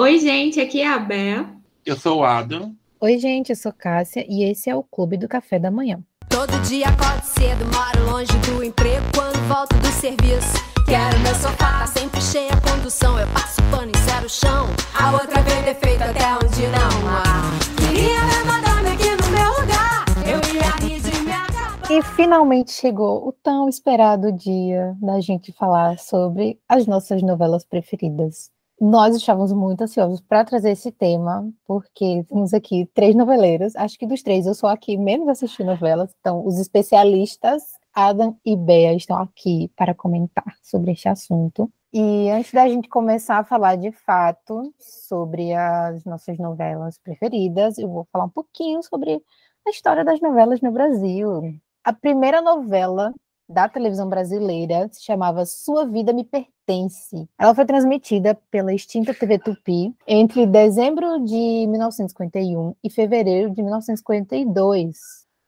Oi, gente, aqui é a Bea. Eu sou o Adam. Oi, gente, eu sou Cássia e esse é o Clube do Café da Manhã. Todo dia acordo cedo, moro longe do emprego. Quando volto do serviço, quero meu sofá, tá sempre cheia a condução. Eu passo pano e zero o chão. A outra vem defeito até onde não há. Queria ver madame aqui no meu lugar. Eu ia rir de me acabar. E finalmente chegou o tão esperado dia da gente falar sobre as nossas novelas preferidas. Nós estávamos muito ansiosos para trazer esse tema, porque temos aqui três noveleiros. Acho que dos três eu sou aqui menos assisti novelas. Então, os especialistas, Adam e Bea, estão aqui para comentar sobre este assunto. E antes da gente começar a falar de fato sobre as nossas novelas preferidas, eu vou falar um pouquinho sobre a história das novelas no Brasil. A primeira novela da televisão brasileira se chamava Sua Vida Me Pertence. Ela foi transmitida pela extinta TV Tupi entre dezembro de 1951 e fevereiro de 1952.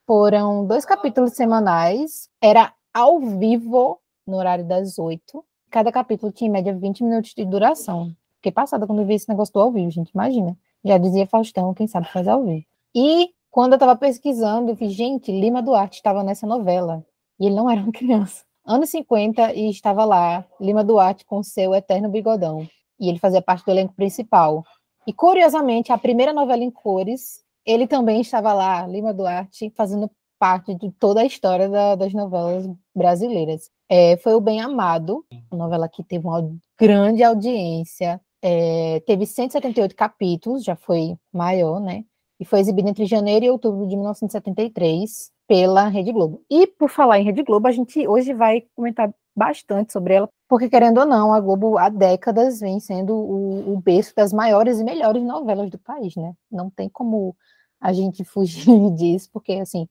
Foram dois capítulos semanais, era ao vivo no horário das oito. Cada capítulo tinha em média 20 minutos de duração. Fiquei passada quando vi esse negócio do ao vivo, gente, imagina. Já dizia Faustão, quem sabe faz ao vivo. E quando eu estava pesquisando, eu vi, gente, Lima Duarte estava nessa novela. E ele não era uma criança. Anos 50 e estava lá, Lima Duarte com seu eterno bigodão. E ele fazia parte do elenco principal. E curiosamente, a primeira novela em cores, ele também estava lá, Lima Duarte, fazendo parte de toda a história da, das novelas brasileiras. É, foi o Bem Amado, uma novela que teve uma grande audiência, é, teve 178 capítulos, já foi maior, né? E foi exibida entre janeiro e outubro de 1973 pela Rede Globo. E por falar em Rede Globo, a gente hoje vai comentar bastante sobre ela, porque querendo ou não, a Globo há décadas vem sendo o, o berço das maiores e melhores novelas do país, né? Não tem como a gente fugir disso, porque assim,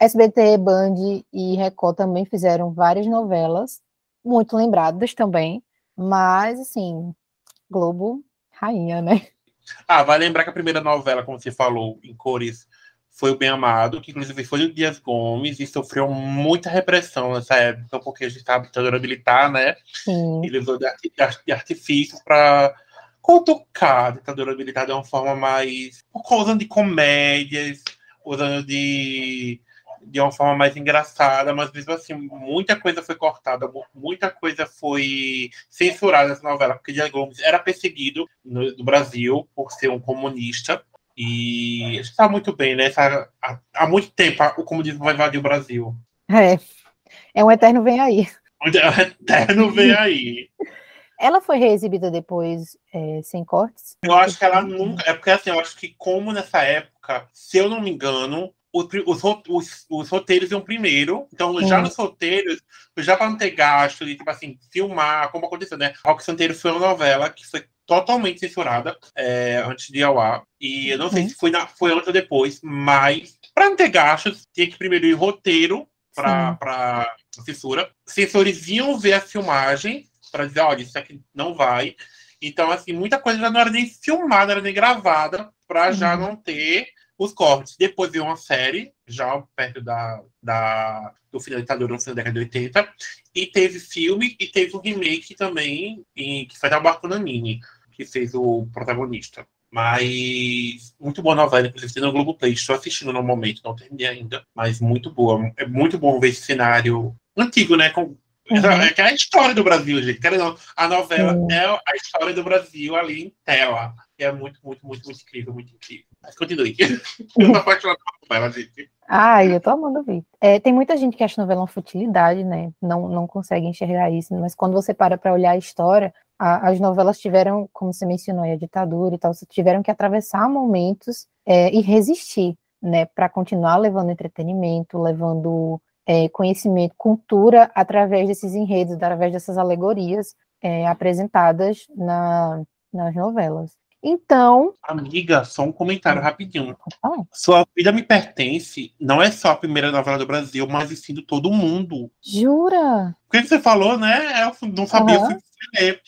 SBT, Band e Record também fizeram várias novelas, muito lembradas também, mas assim, Globo, rainha, né? Ah, vai lembrar que a primeira novela, como você falou, em cores, foi o Bem Amado, que inclusive foi do Dias Gomes e sofreu muita repressão nessa época, porque a gente estava ditadura militar, né? Sim. Ele usou de, de artifícios para cutucar a ditadura militar de uma forma mais. usando de comédias, usando de, de uma forma mais engraçada, mas mesmo assim, muita coisa foi cortada, muita coisa foi censurada nessa novela, porque Dias Gomes era perseguido no, no Brasil por ser um comunista e está muito bem, né? há, há, muito tempo o comunismo vai invadir o Brasil. É. É um eterno vem aí. É um eterno vem aí. Ela foi reexibida depois é, sem cortes? Eu acho que ela nunca. É porque assim, eu acho que, como nessa época, se eu não me engano, os, os, os, roteiros iam primeiro. Então, já hum. nos roteiros, já para não ter gasto de, tipo assim, filmar, como aconteceu, né? Rock Santeiro foi uma novela que foi totalmente censurada é, antes de ao ar. E eu não sei uhum. se foi, na, foi antes ou depois, mas para não ter gastos, tinha que primeiro ir roteiro para censura. Censores iam ver a filmagem para dizer, olha, isso aqui não vai. Então, assim, muita coisa já não era nem filmada, não era nem gravada, para uhum. já não ter os cortes. Depois veio uma série, já perto da, da, do final da ditadura, no final da década de 80. E teve filme e teve um remake também, em, que foi da Marco Nanini, que fez o protagonista. Mas muito boa novela, inclusive tem no Globoplay. Estou assistindo no momento, não terminei ainda. Mas muito boa. É muito bom ver esse cenário antigo, né? Com, Uhum. É, é a história do Brasil, gente. Não, a novela uhum. é a história do Brasil ali em tela. E é muito, muito, muito, muito incrível, muito incrível. Mas continue. eu tô apaixonada por novela, gente. Ai, eu tô amando ver. É, tem muita gente que acha novela uma futilidade, né? Não, não consegue enxergar isso, mas quando você para para olhar a história, a, as novelas tiveram, como você mencionou, a ditadura e tal, tiveram que atravessar momentos é, e resistir, né? Para continuar levando entretenimento, levando é, conhecimento, cultura através desses enredos, através dessas alegorias é, apresentadas na, nas novelas. Então. Amiga, só um comentário rapidinho. Sua Vida Me Pertence não é só a primeira novela do Brasil, mas sim de todo mundo. Jura? O que você falou, né? Eu não sabia uhum. ler.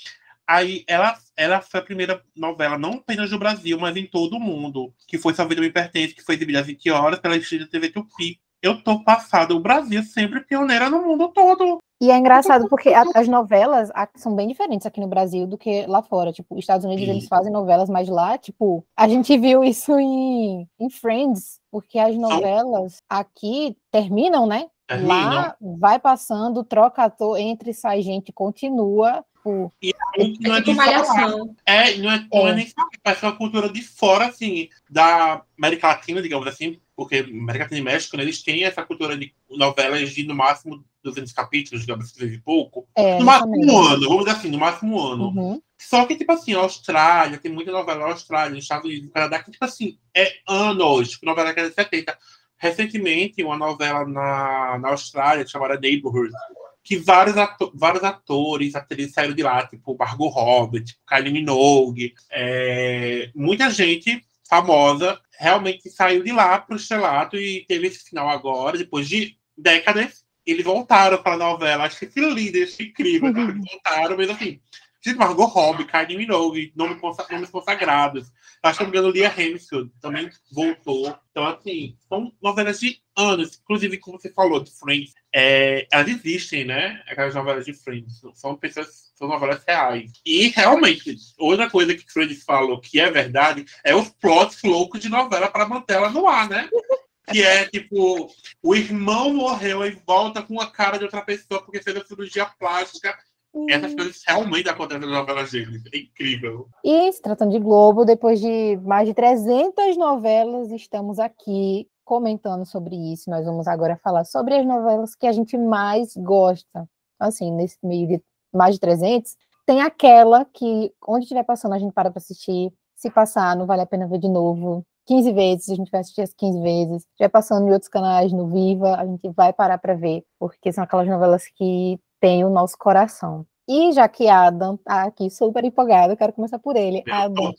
Aí ela, ela foi a primeira novela, não apenas do Brasil, mas em todo o mundo, que foi Sua Vida Me Pertence, que foi exibida às 20 horas pela Estrela TV Tupi eu tô passado. O Brasil sempre pioneira no mundo todo. E é engraçado porque a, as novelas são bem diferentes aqui no Brasil do que lá fora. Tipo, os Estados Unidos, Sim. eles fazem novelas, mas lá, tipo, a gente viu isso em, em Friends, porque as novelas aqui terminam, né? Lá vai passando, troca ator, entra e sai gente, continua. Tipo, e aí, não é, tipo malhação. É, não é, não é, é nem parece uma cultura de fora, assim, da América Latina, digamos assim, porque América Latina e México, né, eles têm essa cultura de novelas de no máximo 200 capítulos, digamos assim, de pouco. É, no máximo um ano, vamos dizer assim, no máximo um ano. Uhum. Só que, tipo assim, a Austrália, tem muita novela na Austrália, nos Estados Unidos, no Canadá, que, tipo assim, é anos, tipo, novela que é de 70. Recentemente, uma novela na, na Austrália chamada Neighborhood, que vários, ato vários atores, atrizes saíram de lá, tipo Margot Robbie, tipo Kylie Minogue, é, muita gente famosa realmente saiu de lá para o estrelato e teve esse final agora, depois de décadas, eles voltaram para a novela. Acho que esse líder, esse incrível, uhum. eles voltaram, mas assim, Gente, Margot Robbie, Kylie Minogue, nomes, nomes consagrados. Acho que, engano, Lia Hemsfield também voltou. Então, assim, são novelas de anos. Inclusive, como você falou, de Friends, é, elas existem, né? Aquelas novelas de Friends. São pessoas, são novelas reais. E, realmente, outra coisa que Friends falou que é verdade é os plots loucos de novela para manter ela no ar, né? que é tipo, o irmão morreu e volta com a cara de outra pessoa porque fez a cirurgia plástica essas coisas realmente acontecem nas novelas deles. É incrível. E se tratando de Globo, depois de mais de 300 novelas, estamos aqui comentando sobre isso. Nós vamos agora falar sobre as novelas que a gente mais gosta. Assim, nesse meio de mais de 300, tem aquela que, onde estiver passando, a gente para para assistir. Se passar, não vale a pena ver de novo. 15 vezes, a gente vai assistir as 15 vezes. Estiver passando em outros canais, no Viva, a gente vai parar para ver, porque são aquelas novelas que tem o nosso coração. E já que Adam tá aqui super empolgado, quero começar por ele. Adam,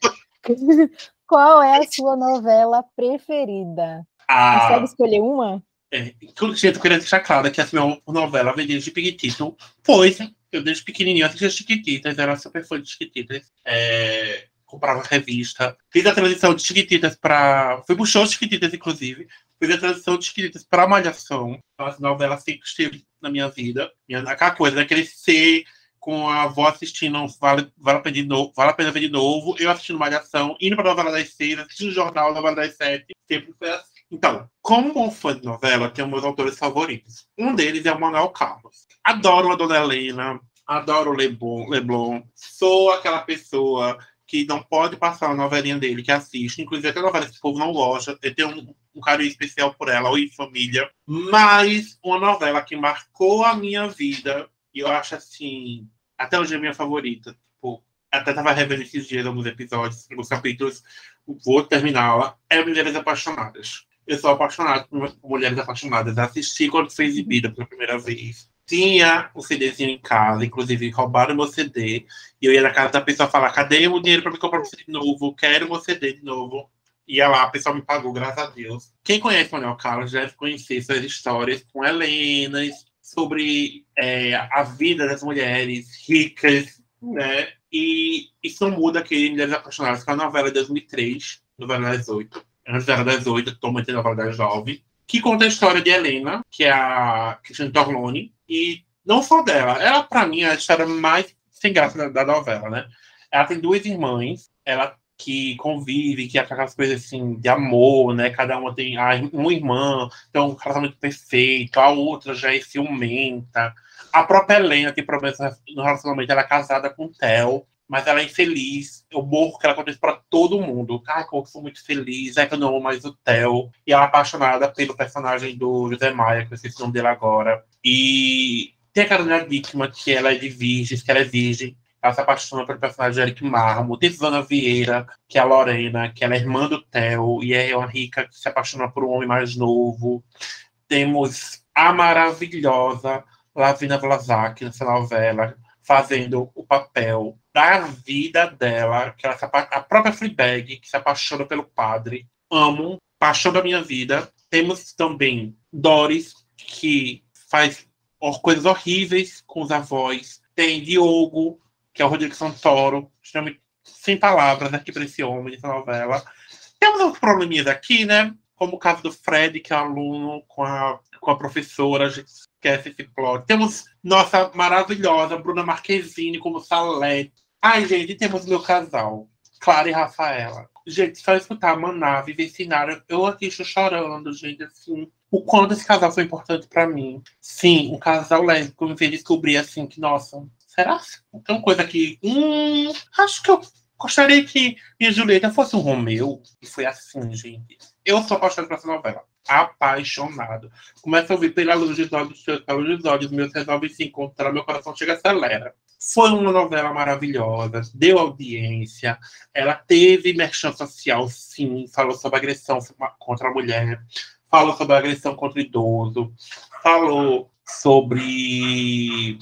qual é a sua novela preferida? Ah, Consegue escolher uma? É, eu queria deixar claro que essa minha novela veio desde pequitito, pois eu desde pequenininho assistia Chiquititas, era super fã de Chiquititas. É, comprava revista. Fiz a transição de Chiquititas para. Fui pro show de Chiquititas, inclusive. Fiz a transição de Chiquititas para Malhação. As novelas sempre esteve na minha vida. Minha, aquela coisa, né? Crescer com a avó assistindo Vale, vale, a pena de novo, vale a Pena Ver de Novo, eu assistindo Malhação, indo para a novela das seis, assistindo o jornal Novela das sete. Sempre foi assim. Então, como bom fã de novela, tenho meus autores favoritos. Um deles é o Manuel Carlos. Adoro a Dona Helena, adoro o Leblon, Leblon. Sou aquela pessoa que não pode passar a novelinha dele, que assiste. Inclusive, até novela que o povo não gosta. Eu tenho um, um carinho especial por ela, ou em família. Mas uma novela que marcou a minha vida, e eu acho assim, até hoje é minha favorita. Tipo, até tava revendo esses dias alguns episódios, alguns capítulos, vou terminá-la, é Mulheres Apaixonadas. Eu sou apaixonado por Mulheres Apaixonadas. Assisti quando foi exibida pela primeira vez tinha o CDzinho em casa, inclusive roubaram meu CD, e eu ia na casa da pessoa falar, cadê o dinheiro para me comprar um CD de novo? Quero meu CD de novo. Ia lá, a pessoa me pagou, graças a Deus. Quem conhece o Manuel Carlos deve conhecer suas histórias com Helenas, sobre é, a vida das mulheres ricas, né? E isso muda aquele Mulheres Apaixonadas, que é a novela de 2003, novela das oito. Antes era das oito, atualmente é novela das nove que conta a história de Helena, que é a Christiane Torlone, e não só dela, ela, para mim, é a história mais sem graça da, da, novela, né? Ela tem duas irmãs, ela que convive, que é aquelas coisas assim de amor, né? Cada uma tem ah, uma irmã, tem um casamento perfeito, a outra já é ciumenta. A própria Helena tem problemas no relacionamento, ela é casada com o Theo, mas ela é infeliz. Eu morro que ela acontece para todo mundo. Ai, como eu sou muito feliz, é que eu não amo mais o Theo. E ela é apaixonada pelo personagem do José Maia, que eu sei o nome dele agora. E tem a Carolina Dickman, que ela é de virgens, que ela é virgem. Ela se apaixona pelo personagem de Eric Marmo. Tem Susana Vieira, que é a Lorena, que ela é irmã do Theo. E é uma rica que se apaixona por um homem mais novo. Temos a maravilhosa Lavina Vlasak nessa novela, fazendo o papel da vida dela, que ela a própria Fleabag, que se apaixona pelo padre. Amo, paixão da minha vida. Temos também Doris, que faz coisas horríveis com os avós. Tem Diogo, que é o Rodrigo Santoro, sem palavras aqui para esse homem, nessa novela. Temos uns probleminhas aqui, né? como o caso do Fred, que é aluno com a, com a professora, a gente esquece esse plot. Temos nossa maravilhosa Bruna Marquezine como Salete. Ai, gente, temos meu casal, Clara e Rafaela. Gente, só escutar a Maná vivenciar, eu aqui estou chorando, gente, assim. O quanto esse casal foi importante para mim. Sim, um casal lésbico me fez descobrir, assim, que, nossa, será? Tem uma coisa que, hum, acho que eu gostaria que minha Julieta fosse um Romeu. E foi assim, gente. Eu sou apaixonado por essa novela. Apaixonado. Começa a ouvir pela luz dos olhos, pela luz dos olhos, meus resolve se encontrar, meu coração chega acelera. Foi uma novela maravilhosa, deu audiência, ela teve merchan social, sim, falou sobre agressão contra a mulher, falou sobre agressão contra o idoso, falou sobre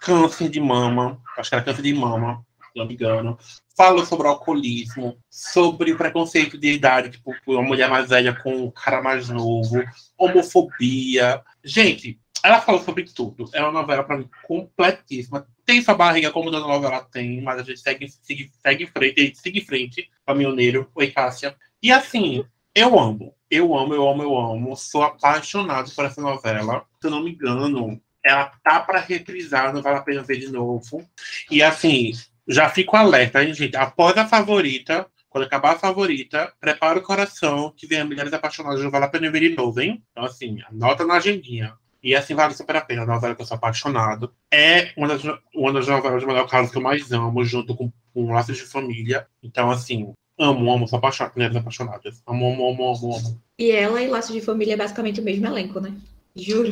câncer de mama, acho que era câncer de mama, se não me engano, falou sobre alcoolismo, sobre preconceito de idade, tipo, uma mulher mais velha com um cara mais novo, homofobia. Gente, ela falou sobre tudo. É uma novela, para mim, completíssima. Tem sua barriga, como toda novela tem, mas a gente segue, segue, segue em frente, a gente segue em frente. Caminhoneiro, oi, Cássia. E assim, eu amo. Eu amo, eu amo, eu amo. Sou apaixonado por essa novela. Se eu não me engano, ela tá para reprisar, não vale a pena ver de novo. E assim, já fico alerta, hein, gente? Após a favorita, quando acabar a favorita, prepara o coração que vem Mulheres Apaixonadas, não vale a pena ver de novo, hein? Então, assim, anota na agendinha. E assim vale super a pena. A novela que eu sou apaixonado. É uma das, uma das novelas de Manuel Carlos que eu mais amo, junto com, com Laços de Família. Então, assim, amo, amo, sou apaixonado, mulheres apaixonadas. Amo, amo, amo, amo, amo. E ela e Laços de Família é basicamente o mesmo elenco, né? Juro.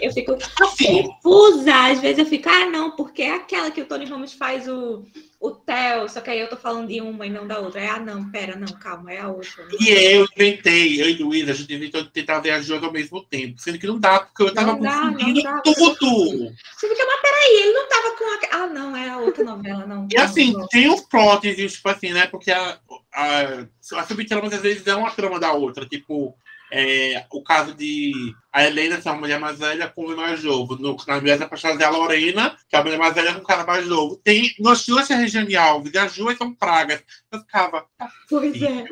Eu fico Assim, confusa. Às vezes eu fico, ah, não, porque é aquela que o Tony Ramos faz o, o Theo, só que aí eu tô falando de uma e não da outra. É, ah, não, pera, não, calma, é a outra. e eu inventei, eu e Luísa, a gente inventou de tentar ver as duas ao mesmo tempo. Sendo que não dá, porque eu tava Não dá, não confundindo dá. tudo. Você fica, mas peraí, ele não tava com a. Ah, não, é a outra novela, não. E assim, tem uns plots, tipo assim, né? Porque a, a, a subtrama às vezes é uma trama da outra. Tipo, é, o caso de a Helena ser uma mulher mais velha com um mais novo. No, na Mulheres Apaixonadas é a Lorena, que é a mulher mais velha com um cara mais novo. Tem, nós duas é Regiane Alves, e as duas são pragas. Eu ficava, Pois é.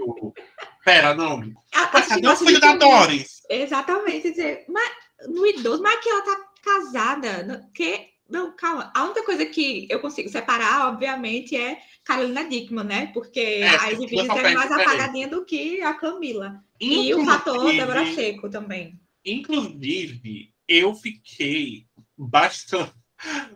pera, não. A- acho cadê o filho da Doris? Exatamente. Dizer, mas no idoso, mas que ela tá casada. Que, não, calma. A única coisa que eu consigo separar, obviamente, é Carolina Dickman, né? Porque É, a porque duas são é mais apagadinha do que a Camila. E o fator Inclusive- Débora Seco também. Inclusive, eu fiquei bastante.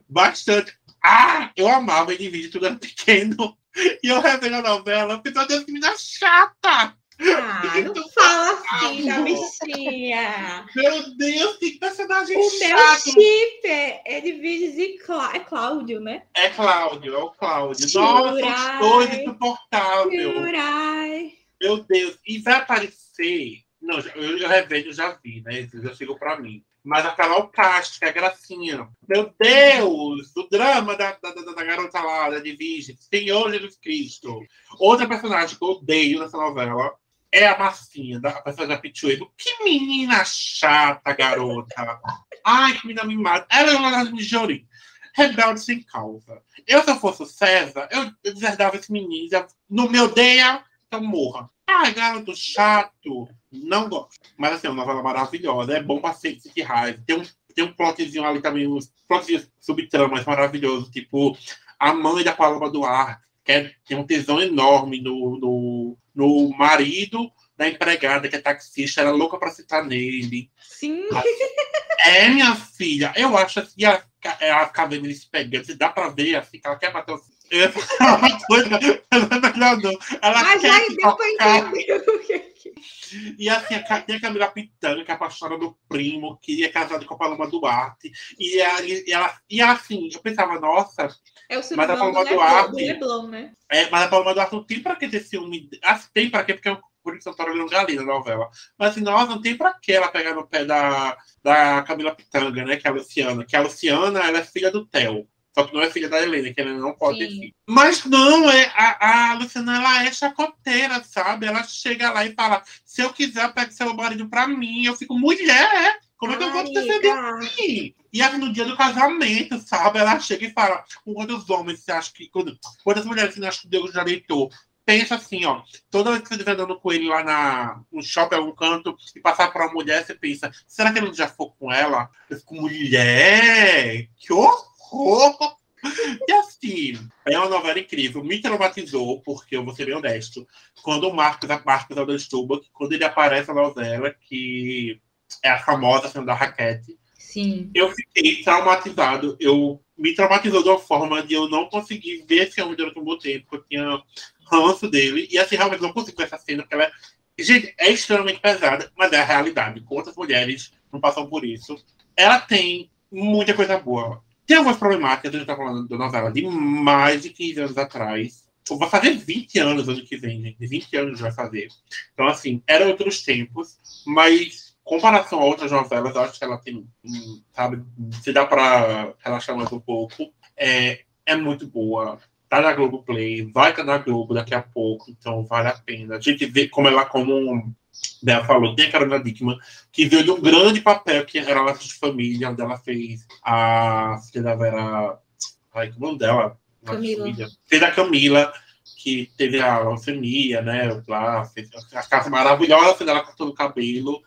Bastante. Ah! Eu amava vídeo quando era pequeno. E eu revendo a novela, eu pensei, meu Deus, que menina chata! Ah, não fala assim da bichinha. Meu Deus, que personagem O meu chip é Edviges e Clá- é Cláudio, né? É Cláudio, é o Cláudio. Jurai. Nossa, os dois insuportáveis. Jurai. Meu Deus, e vai aparecer. Não, eu, eu revejo, já vi, né? Já chegou pra mim. Mas a Carol Castro, que é a gracinha. Meu Deus! O drama da, da, da, da garota lá, da Division. Senhor Jesus Cristo. Outra personagem que eu odeio nessa novela é a Marcinha, da a personagem da Pichuego. Que menina chata, garota. Ai, que menina mimada. Ela é uma das mijori. Rebelde sem causa. Eu, se eu fosse o César, eu, deserdava esse menino. dizia, Não me odeia, então morra. Ai, garoto chato. Não gosto. Mas assim, é uma novela maravilhosa. É bom pra sentir raiva. Tem um, tem um plotzinho ali também, uns plotzinhos subtramas maravilhosos. Tipo, a mãe da Paloma Duarte quer, tem um tesão enorme no, no, no marido da empregada, que é taxista. Era louca pra citar nele. Sim. É, minha filha. Eu acho assim, a, a cabelo se pegando. Dá pra ver assim, que ela quer bater o. Eu ia falar uma coisa, mas é melhor não. Ela Mas se deu pra entender o que que- E assim, a, tem a Camila Pitanga, que é apaixonada do primo, que é casada com a Paloma Duarte. E, ela, e, ela, e assim, eu pensava, nossa, É o Mas a Paloma Leblon, Duarte- Leblon, né? é, mas a Paloma Duarte não tem pra que ter ciúme. Assim, tem pra quê? Porque o Por isso Santoro não galinha na novela. Mas assim, nossa, não tem pra que ela pegar no pé da, da Camila Pitanga, né? Que é a Luciana. Que a Luciana, ela é filha do Theo. Só que não é filha da Helena, que ela não pode ter Sim. filho. Mas não, é, a, a Luciana, ela é chacoteira, sabe? Ela chega lá e fala, se eu quiser, eu pego seu marido pra mim. Eu fico, mulher, como é que eu vou te defender Amiga. Sim. E aí, no dia do casamento, sabe? Ela chega e fala: quantos homens você acha que. Quantas mulheres você acha que Deus já deitou? pensa assim, ó. Toda vez que você estiver andando com ele lá na, no shopping, algum canto, e passar por uma mulher, você pensa, será que ele já foi com ela? Eu fico, mulher, que horror! E assim, é uma novela incrível. Me traumatizou, porque eu vou ser bem honesto. Quando o Marcos, Marcos Aldo Stuba, quando ele aparece na novela, que é a famosa cena da raquete, Sim. eu fiquei traumatizado. Eu me traumatizou de uma forma de eu não conseguir ver esse homem durante um bom tempo. Eu tinha ranço dele. E assim, realmente não consigo ver essa cena, porque ela é, gente, é extremamente pesada, mas é a realidade. Quantas mulheres não passam por isso? Ela tem muita coisa boa. Tem algumas problemáticas, a gente tá falando da novela de mais de 15 anos atrás. Vai fazer 20 anos ano que vem, gente. 20 anos vai fazer. Então, assim, eram outros tempos, mas comparação a outras novelas, eu acho que ela tem, sabe, se dá para relaxar mais um pouco, é, é muito boa. Tá na Globo Play, vai estar na Globo daqui a pouco, então vale a pena. A gente vê como ela, como Bela falou, tem a Carolina Dickman, que veio de um grande papel que era Laços de Família, onde ela fez a filha da Vera. Ai, como é o nome dela? Camila. Fez a Camila, que teve a leucemia, né? Lá, fez a casa maravilhosa dela cortando o cabelo.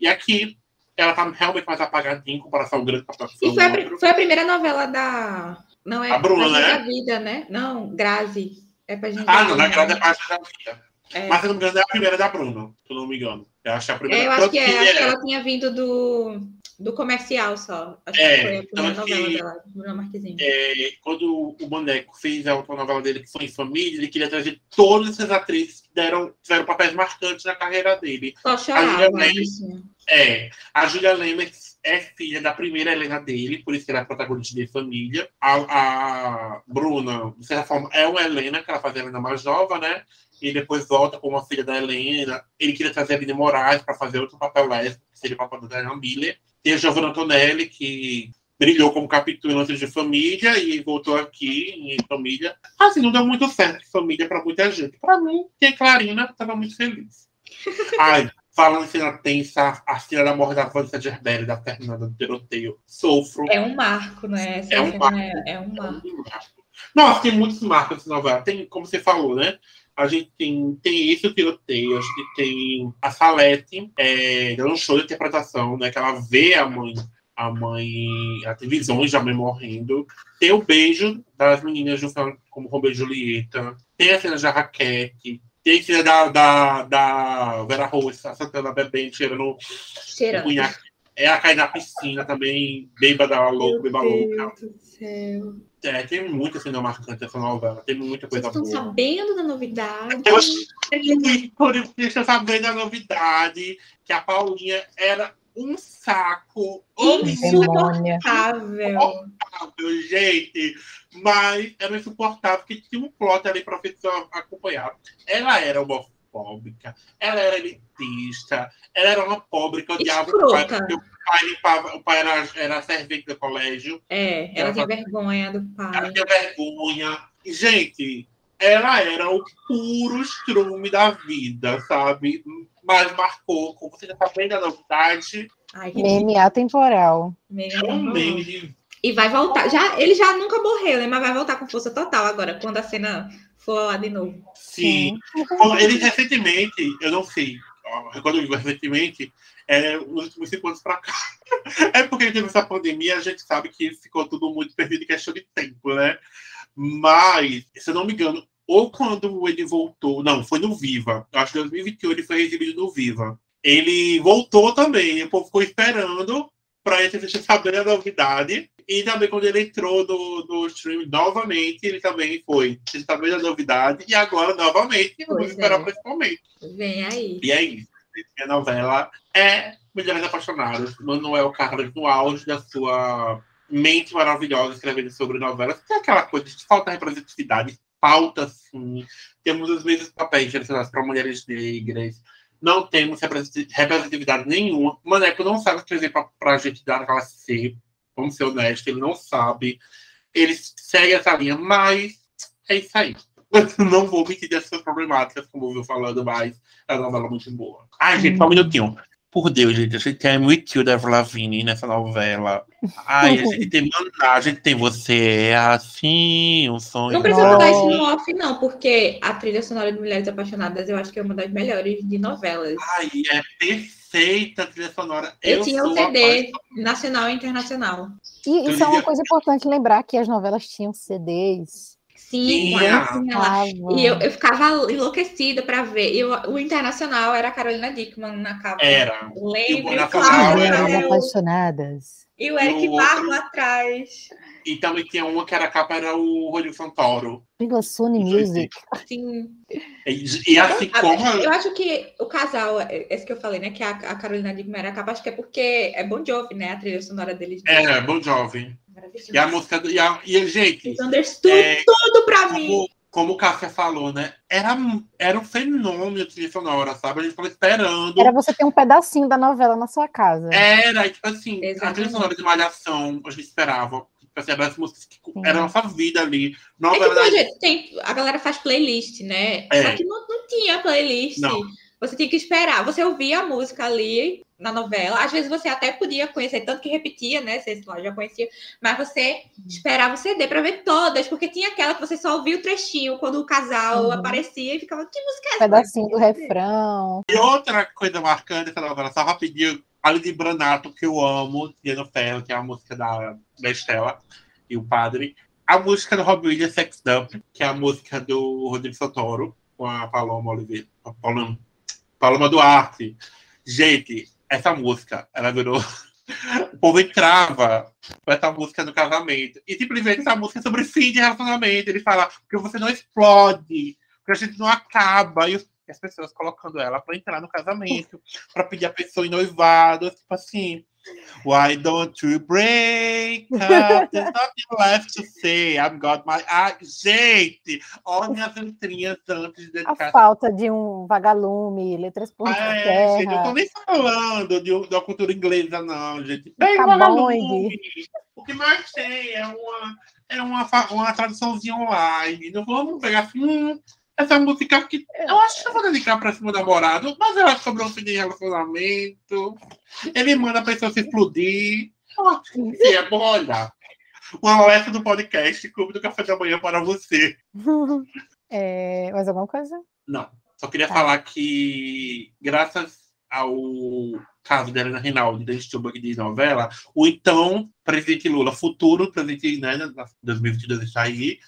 E aqui ela tá realmente mais apagadinha em comparação ao grande papel que E foi a, foi a primeira novela da. Não é A Bruna, né? da Vida, né? Não, Grazi. É pra gente. Ah, da não, Vida. grande é parte da vida. É. Mas se não me engano, é a primeira da Bruna, se eu não me engano. Eu acho que é a primeira É, eu acho tanto que é. Acho que é- ela tinha vindo do, do comercial só. Acho É, que foi a primeira tanto novela que- dela, Bruna Marquezine. é, quando o Boneco fez a outra novela dele, que foi em família, ele queria trazer todas essas atrizes que deram, tiveram papéis marcantes na carreira dele. Só chorava. Julia May- bichinha. É, a Julia Lemers é filha da primeira Helena dele, por isso que ela é protagonista de família. A, a Bruna, de certa forma, é uma Helena, que ela faz a Helena mais nova, né? E depois volta como uma filha da Helena. Ele queria trazer a Aline Moraes para fazer outro papel lésbico, que seria o papel da Diana Miller. Tem a Giovanna Antonelli, que brilhou como capitã antes de família e voltou aqui em família. Assim, não deu muito certo família para muita gente. Para mim, é Clarina, estava muito feliz. Ai, falando em cena tensa, a cena da morte da Vanessa Gerberi, da Fernanda do tiroteio. Sofro. É um marco, né? Essa É um marco. É, é um marco. Nossa, tem muitos marcos nessa novela. Tem, como você falou, né? A gente tem, tem esse tiroteio, a gente tem a Salete é, dando um show de interpretação, né? Que ela vê a mãe, a mãe, ela tem visões da mãe morrendo. Tem o beijo das meninas juntando como Romeu e Julieta. Tem a cena da raquete. Tem a cena da, da, da Vera Roça, a Santana bebendo, cheirando Cheirando. cunhaque. Ela cai na piscina também, bêbada louca, bêbada louca. Meu Deus do céu. É, tem muita cena marcante essa novela, tem muita Vocês coisa estão boa. sabendo da novidade? Eu que eu sabendo da novidade, que a Paulinha era um saco. Insuportável. insuportável, gente. Mas era insuportável, porque tinha um plot ali pra pessoa acompanhar. Ela era homofóbica, ela era elitista, ela era uma pobre que odiava o pai, o pai, limpava, o pai era, era servente do colégio. É, ela tinha vergonha do pai. Ela tinha vergonha. E, Gente, ela era o puro estrume da vida, sabe? Mas marcou, como você já tá vendo a novidade, Ai, Meme atemporal. meme é horroroso. meme E vai voltar. Já, ele já nunca morreu, né? Mas vai voltar com força total agora, quando a cena for lá de novo. Sim. Bom, Ele recentemente, eu não sei, quando eu digo recentemente, é nos últimos cinco anos pra cá. É porque teve essa pandemia, a gente sabe que ficou tudo muito perdido em questão de tempo, né? Mas, se eu não me engano, ou quando ele voltou, não, foi no Viva. Acho que em 2021 ele foi exibido no Viva. Ele voltou também, o povo ficou esperando para ele saber a novidade. E também quando ele entrou no, no stream novamente, ele também foi saber a novidade. E agora, novamente, vamos esperar é. momento. Vem aí. E é isso. A novela é Mulheres Apaixonadas. Manuel Carlos no auge da sua mente maravilhosa escrevendo sobre novelas. Tem aquela coisa de falta representatividade, falta sim. Temos os mesmos papéis direcionados para mulheres negras. Não temos represent- representatividade nenhuma. Maneco não sabe escrever para a gente dar aquela C. Vamos ser honestos, ele não sabe. Ele segue essa linha, mas é isso aí. Não vou mentir dessas problemáticas, como eu vou falando, mas é uma novela muito boa. Ai, gente, só um minutinho. Por Deus, gente, a gente tem a Mutil da Lavigne nessa novela. Ai, a gente tem Maná, a gente tem Você é Assim, um sonho. Não precisa botar isso no off, não, porque a trilha sonora de Mulheres Apaixonadas eu acho que é uma das melhores de novelas. Ai, é perfeita a trilha sonora. Eu, eu tinha um CD nacional e internacional. E isso é uma coisa importante lembrar que as novelas tinham CDs Sim, E eu, eu ficava enlouquecida para ver. E o internacional era a Carolina Dickman na capa. Era. Lembro, claro. apaixonadas. E o Eric Barro atrás. E também tinha uma que era a capa, era o Rodrigo Santoro. Pela Sony Music. Sim. E, e assim como. Eu acho que o casal, esse que eu falei, né? Que a, a Carolina Dickman era a capa, acho que é porque é Bon Jovi, né? A trilha sonora deles. É, Bon Jovi. E a música. E, a, e gente. Understood é, tudo pra como, mim. Como o Cássia falou, né? Era, era um fenômeno de trilha sonora, sabe? A gente ficou esperando. Era você ter um pedacinho da novela na sua casa. Era, tipo assim, Exatamente. a trilha sonora de Malhação, a gente esperava. Assim, as músicas que Sim. era a nossa vida ali. Novela é que, da... tem, a galera faz playlist, né? É. Só que não, não tinha playlist. Não. Você tinha que esperar. Você ouvia a música ali na novela. Às vezes você até podia conhecer, tanto que repetia, né? Você já conhecia, mas você esperava o CD para ver todas, porque tinha aquela que você só ouvia o trechinho quando o casal uhum. aparecia e ficava, que música é essa? Pedacinho do refrão. E outra coisa marcante dessa novela, só rapidinho, de Branato, que eu amo, Dia no Ferro, que é a música da, da Estela e o padre. A música do Rob Williams, Sex Dump, que é a música do Rodrigo Santoro, com a Paloma Oliveira. A Paloma Paloma Duarte. Gente, essa música, ela virou. o povo entrava com essa música no casamento. E simplesmente essa música é sobre fim de relacionamento. Ele fala, porque você não explode, porque a gente não acaba. E as pessoas colocando ela para entrar no casamento, para pedir a pessoa em noivado, tipo assim. Why don't you break up? There's nothing left to say. I've got my. Ah, gente, olha minhas letrinhas antes de dedicar. A falta de um vagalume, letras por ah, é, gente, eu tô nem falando de, da cultura inglesa, não, gente. Pega vagalume. O que mais tem é uma, é uma, uma traduçãozinha online. Não vamos pegar assim. Hum, essa música que eu acho que eu vou dedicar para esse meu namorado, mas ela sobre um fim de relacionamento. Ele manda a pessoa se explodir. Eu acho que é bom olhar. Um alerta do podcast Clube do Café da Manhã para você. É, mais alguma coisa? Não. Só queria tá. falar que, graças ao caso da Helena Rinaldi, da Stubach de novela, o então presidente Lula, futuro presidente né, 2022 está aí,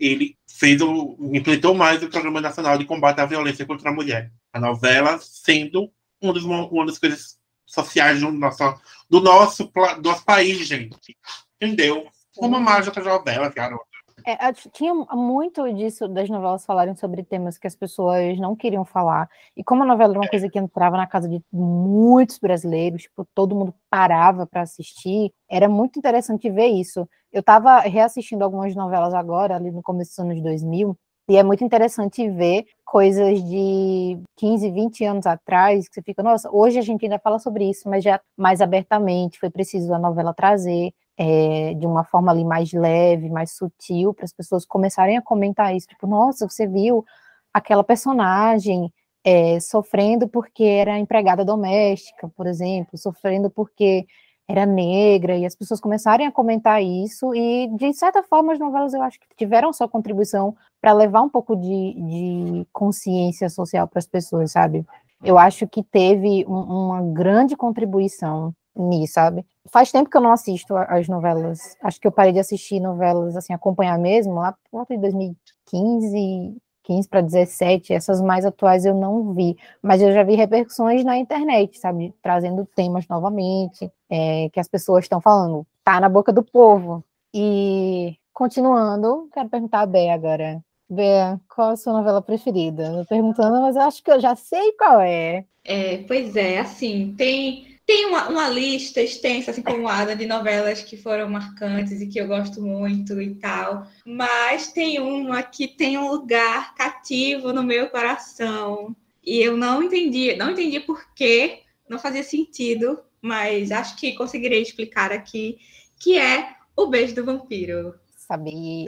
ele fez o, implementou mais o Programa Nacional de Combate à Violência contra a Mulher. A novela sendo um dos, uma das coisas sociais do nosso, do nosso, do nosso país, gente. Entendeu? Uma mágica novela, garoto. É, tinha muito disso das novelas falarem sobre temas que as pessoas não queriam falar. E como a novela era uma coisa que entrava na casa de muitos brasileiros, tipo, todo mundo parava para assistir, era muito interessante ver isso. Eu estava reassistindo algumas novelas agora, ali no começo dos anos 2000, e é muito interessante ver coisas de 15, 20 anos atrás, que você fica, nossa, hoje a gente ainda fala sobre isso, mas já mais abertamente, foi preciso a novela trazer é, de uma forma ali mais leve, mais sutil, para as pessoas começarem a comentar isso, tipo, nossa, você viu aquela personagem é, sofrendo porque era empregada doméstica, por exemplo, sofrendo porque era negra, e as pessoas começarem a comentar isso, e de certa forma as novelas eu acho que tiveram sua contribuição para levar um pouco de, de consciência social para as pessoas, sabe? Eu acho que teve um, uma grande contribuição nisso, sabe? Faz tempo que eu não assisto as novelas. Acho que eu parei de assistir novelas, assim, acompanhar mesmo, lá por volta de 2015, 15 para 17, essas mais atuais eu não vi, mas eu já vi repercussões na internet, sabe? Trazendo temas novamente, é, que as pessoas estão falando, tá na boca do povo. E continuando, quero perguntar a Bea agora. Bea, qual a sua novela preferida? Tô perguntando, mas eu acho que eu já sei qual é. É, pois é, assim, tem tem uma, uma, lista extensa, assim como a de novelas que foram marcantes e que eu gosto muito e tal. Mas tem uma que tem um lugar cativo no meu coração. E eu não entendi, não entendi por que não fazia sentido, mas acho que conseguirei explicar aqui, que é O Beijo do Vampiro. Sabia.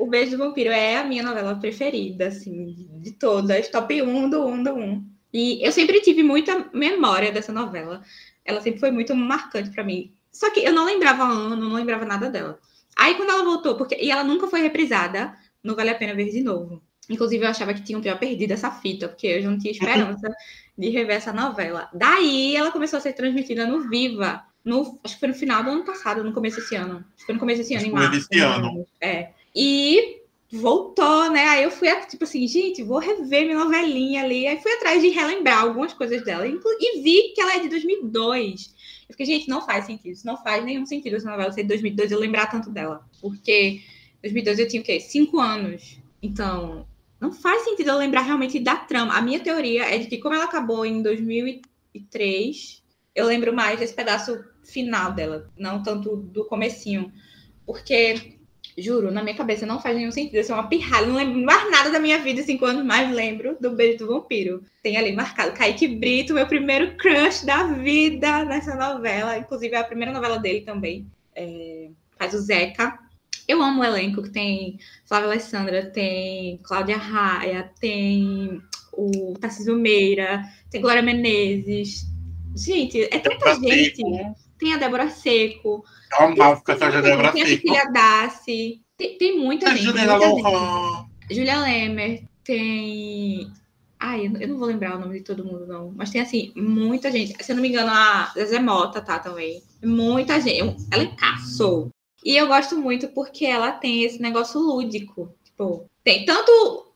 o Beijo do Vampiro é a minha novela preferida, assim, de todas, top 1 do 1 do 1. E eu sempre tive muita memória dessa novela. Ela sempre foi muito marcante para mim. Só que eu não lembrava ano, não lembrava nada dela. Aí quando ela voltou, porque e ela nunca foi reprisada, não vale a pena ver de novo. Inclusive eu achava que tinham já perdido essa fita, porque eu já não tinha esperança de rever essa novela. Daí ela começou a ser transmitida no Viva, no, acho que foi no final do ano passado, no começo desse ano. Acho que foi no começo desse ano, em março. Desse ano. É. E voltou, né? Aí eu fui, tipo assim, gente, vou rever minha novelinha ali. Aí fui atrás de relembrar algumas coisas dela. E vi que ela é de 2002. Eu fiquei, gente, não faz sentido. Isso não faz nenhum sentido essa novela ser de 2002 eu lembrar tanto dela. Porque 2002 eu tinha o quê? Cinco anos. Então, não faz sentido eu lembrar realmente da trama. A minha teoria é de que, como ela acabou em 2003, eu lembro mais desse pedaço final dela, não tanto do comecinho. Porque Juro, na minha cabeça não faz nenhum sentido. Eu sou uma pirralha, não lembro mais nada da minha vida cinco anos mais lembro do Beijo do Vampiro. Tem ali marcado Kaique Brito, meu primeiro crush da vida nessa novela. Inclusive, é a primeira novela dele também. É... Faz o Zeca. Eu amo o elenco que tem Flávia Alessandra, tem Cláudia Raia, tem o Tarcísio Meira, tem Glória Menezes. Gente, é tanta gente. Seco. Tem a Débora Seco. Eu amava ficar atrás da Débora Tem a Cecília Dassi. Tem, tem muita A gente. Juliana. Lohan. Julia Lemer. Tem. Ai, eu não- vou lembrar o nome de todo mundo, não. Mas tem, assim, muita gente. Se eu não me engano, a Zezé Mota tá também. Muita gente. Ela encaçou. E eu gosto muito porque ela tem esse negócio lúdico. Tipo, tem tanto.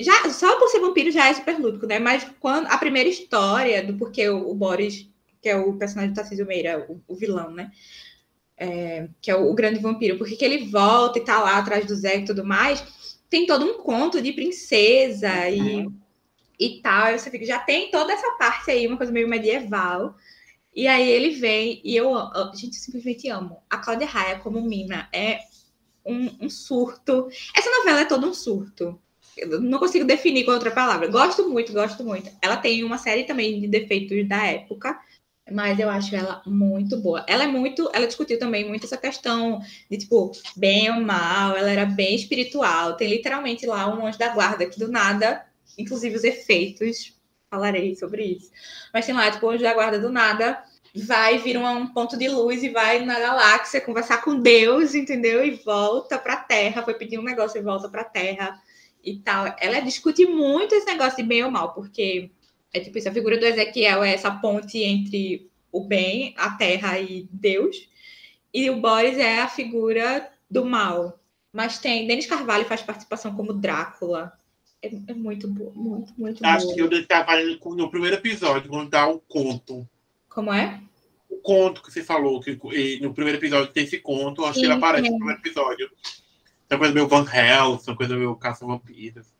Já, só por ser vampiro já é super lúdico, né? Mas quando a primeira história do porquê o, o Boris, que é o personagem do Tarcísio Meira, o, o vilão, né? É, que é o, o grande vampiro, porque que ele volta e tá lá atrás do Zé e tudo mais, tem todo um conto de princesa e, e tal. Aí você fica, já tem toda essa parte aí, uma coisa meio medieval. E aí ele vem, e eu, eu- gente, eu simplesmente amo. A Cláudia Raia como Mina é um, um surto. Essa novela é todo um surto. Eu não consigo definir com outra palavra. Gosto muito, gosto muito. Ela tem uma série também de defeitos da época, mas eu acho ela muito boa. Ela é muito, ela discutiu também muito essa questão de tipo, bem ou mal, ela era bem espiritual. Tem literalmente lá um anjo da guarda que do nada, inclusive os efeitos, falarei sobre isso. Mas tem lá, tipo, o anjo da guarda do nada vai vir um, um ponto de luz e vai na galáxia conversar com Deus, entendeu? E volta pra Terra, foi pedir um negócio e volta pra Terra e tal. Ela discute muito esse negócio de bem ou mal, porque é tipo isso, a figura do Ezequiel é essa ponte entre o bem, a terra e Deus, e o Boris é a figura do mal. Mas tem, Denis Carvalho faz participação como Drácula. É, é muito boa, muito, muito Acho boa. que eu estava no primeiro episódio, quando dá o conto. Como é? O conto que você falou, que no primeiro episódio tem esse conto, acho que Sim, ele aparece é. no primeiro episódio. Uma coisa meio Van Helsing, uma coisa meio Caça-Vampiros.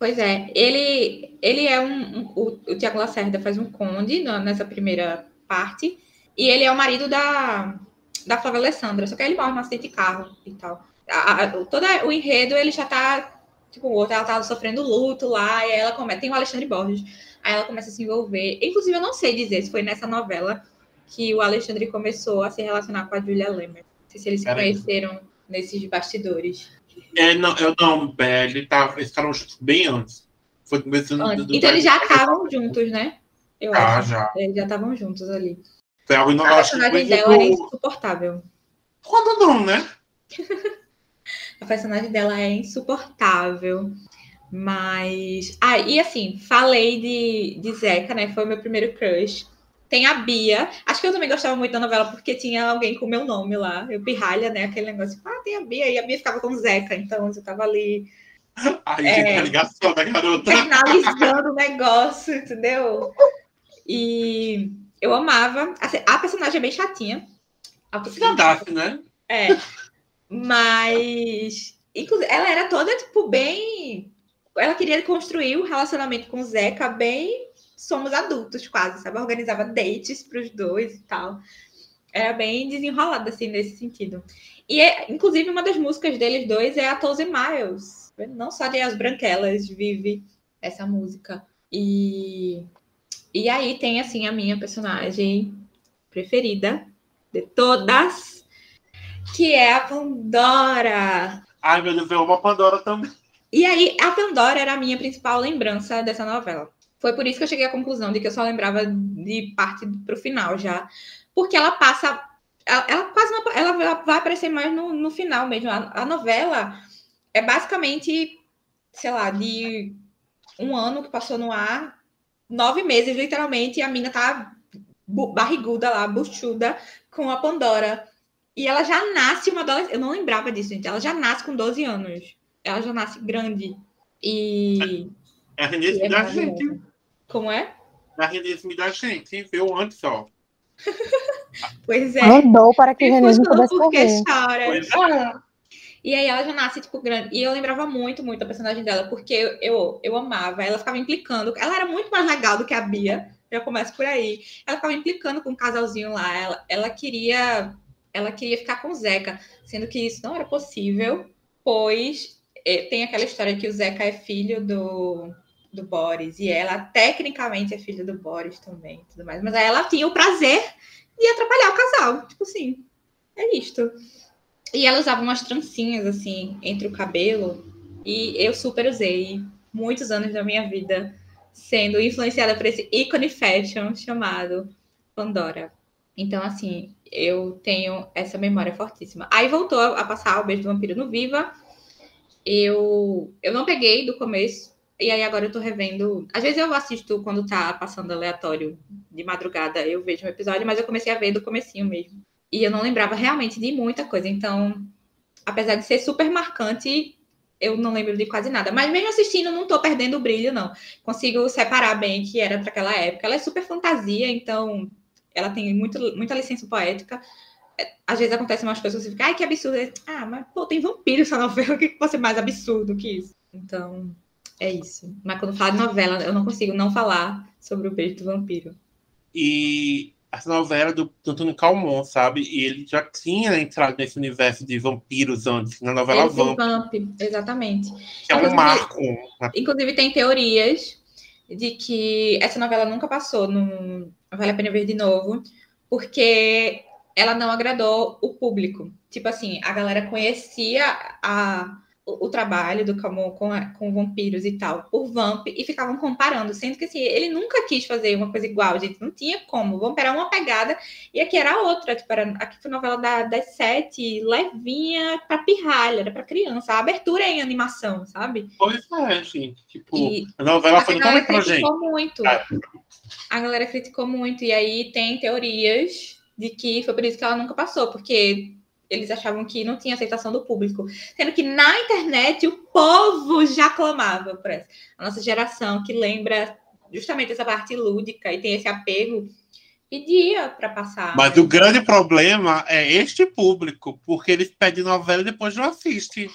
Pois é, ele, ele é um. um- o, o Tiago Lacerda faz um conde na- nessa primeira parte, e ele é o marido da, da Flávia Alessandra, só que aí ele morre num acidente de carro e tal. A, a- todo o enredo ele já tá. Tipo, o outro, ela tá sofrendo luto lá, e aí ela começa. Tem o Alexandre Borges, aí ela começa a se envolver. Inclusive, eu não sei dizer se foi nessa novela que o Alexandre começou a se relacionar com a Julia Lemer. Não sei se eles se conheceram nesses bastidores. É, não, eu não, é, ele tá, eles ficaram juntos bem antes. Foi começando Antes. Então eles já estavam juntos, né? Eu Ah, acho. já. Eles já estavam juntos ali. Foi algo A acho que personagem dela é do- insuportável. Quando não, né? A personagem dela é insuportável. Mas. Ah, e assim, falei de, de Zeca, né? Foi o meu primeiro crush. Tem a Bia. Acho que eu também gostava muito da novela porque tinha alguém com meu nome lá. Eu pirralha, né? Aquele negócio. tipo, Ah, tem a Bia. E a Bia ficava com o Zeca. Então eu tava ali Ai, É. ligação da garota. internalizando o negócio, entendeu? E eu amava. Assim, a personagem é bem chatinha. A Filha Daphne, né? É. Mas. Inclusive, ela era toda, tipo, bem. Ela queria construir um relacionamento com o Zeca bem. Somos adultos, quase, sabe? Organizava dates para os dois e tal. Era bem desenrolada, assim, nesse sentido. E, é, inclusive, uma das músicas deles dois é a Thousand Miles. Não só de As Branquelas vive essa música. E. E aí tem, assim, a minha personagem preferida de todas, que é a Pandora. Ai, meu Deus, eu amo a Pandora também. E aí, a Pandora era a minha principal lembrança dessa novela. Foi por isso que eu cheguei à conclusão de que eu só lembrava de parte pro final já. Porque ela passa. Ela, ela quase não, ela vai aparecer mais no, no final mesmo. A, a novela é basicamente, sei lá, de um ano que passou no ar, nove meses, literalmente, e a mina tá barriguda lá, buchuda, com a Pandora. E ela já nasce uma adolescente. Eu não lembrava disso, gente. Ela já nasce com 12 anos. Ela já nasce grande. E. É e é maravilhosa. gente. Como é? É a Renise da gente. Viu antes, ó. Pois é. Mandou para que Crepúsculo pudesse porque correr. chora. Pois é. E aí ela já nasce, tipo, grande. E eu lembrava muito, muito a personagem dela, porque eu, eu, eu amava. Ela ficava implicando. Ela era muito mais legal do que a Bia. Já começa por aí. Ela ficava implicando com o casalzinho lá. Ela, ela queria. Ela queria ficar com o Zeca, sendo que isso não era possível, pois eh, tem aquela história que o Zeca é filho do, do Boris, e ela tecnicamente é filha do Boris também, tudo mais. Mas aí ela tinha o prazer de atrapalhar o casal. Tipo assim, é isto. E ela usava umas trancinhas, assim, entre o cabelo. E eu super usei muitos anos da minha vida sendo influenciada por esse ícone fashion chamado Pandora. Então, assim, eu tenho essa memória fortíssima. Aí voltou a passar o Beijo do Vampiro no Viva. Eu, eu não peguei do começo. E aí agora eu tô revendo. Às vezes eu assisto quando tá passando aleatório de madrugada, eu vejo um episódio, mas eu comecei a ver do comecinho mesmo. E eu não lembrava realmente de muita coisa. Então, apesar de ser super marcante, eu não lembro de quase nada. Mas mesmo assistindo, não tô perdendo o brilho, não. Consigo separar bem que era para aquela época. Ela é super fantasia, então ela tem muito, muita licença poética. É, Às vezes acontecem umas coisas que você fica, ai, que absurdo. Ah, mas pô, tem vampiro essa novela, o que pode ser mais absurdo que isso? Então, é isso. Mas quando fala de novela, eu não consigo não falar sobre o beijo do vampiro. E essa novela do do Antônio Calmon, sabe? E ele já tinha entrado nesse universo de vampiros antes, na novela Ele Vamp, Vamp, exatamente. que é um marco. né? Inclusive, tem teorias de que essa novela nunca passou no Vale a Pena Ver de Novo, porque ela não agradou o público. Tipo assim, a galera conhecia a, o, trabalho do Camon com, a- com vampiros e tal, por Vamp, e ficavam comparando, sendo que assim, ele nunca quis fazer uma coisa igual, gente, não tinha como. Vamp era uma pegada e aqui era outra, tipo, era, aqui foi novela da- das sete, levinha pra pirralha, era pra criança. A abertura é em animação, sabe? Pois é, gente. Tipo, E a novela foi totalmente pra gente. muito. É. A galera criticou muito. E aí tem teorias de que foi por isso que ela nunca passou, porque eles achavam que não tinha aceitação do público. Sendo que na internet o povo já clamava por essa. A nossa geração, que lembra justamente essa parte lúdica e tem esse apego, pedia para passar. Mas o grande problema é este público, porque eles pedem novela e depois não assistem.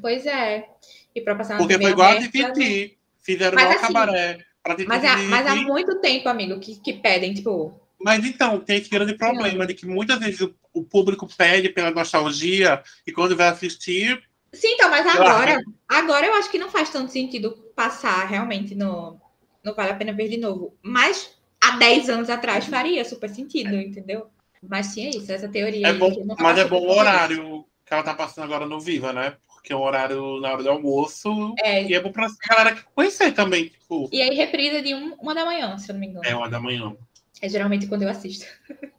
Pois é. E para passar Porque foi igual a aberta, Dividi. Fizeram Mas igual assim, cabaré. Mas, há, dividir. mas há muito tempo, amigo, que, que pedem, tipo, Mas então, tem esse grande problema de que muitas vezes o, o público pede pela nostalgia e quando vai assistir, Sim, então, mas Claro. agora, agora eu acho que não faz tanto sentido passar realmente no, no Vale a Pena Ver de novo. Mas há 10 anos atrás faria super sentido, entendeu? Mas tinha isso, essa teoria. é bom, mas é bom o horário que ela tá passando agora no Viva, né? Porque é um horário na hora do almoço É, e é bom pra galera conhecer também. Tipo, e aí reprisa de um- uma da manhã, se eu não me engano. é uma da manhã. É geralmente quando eu assisto.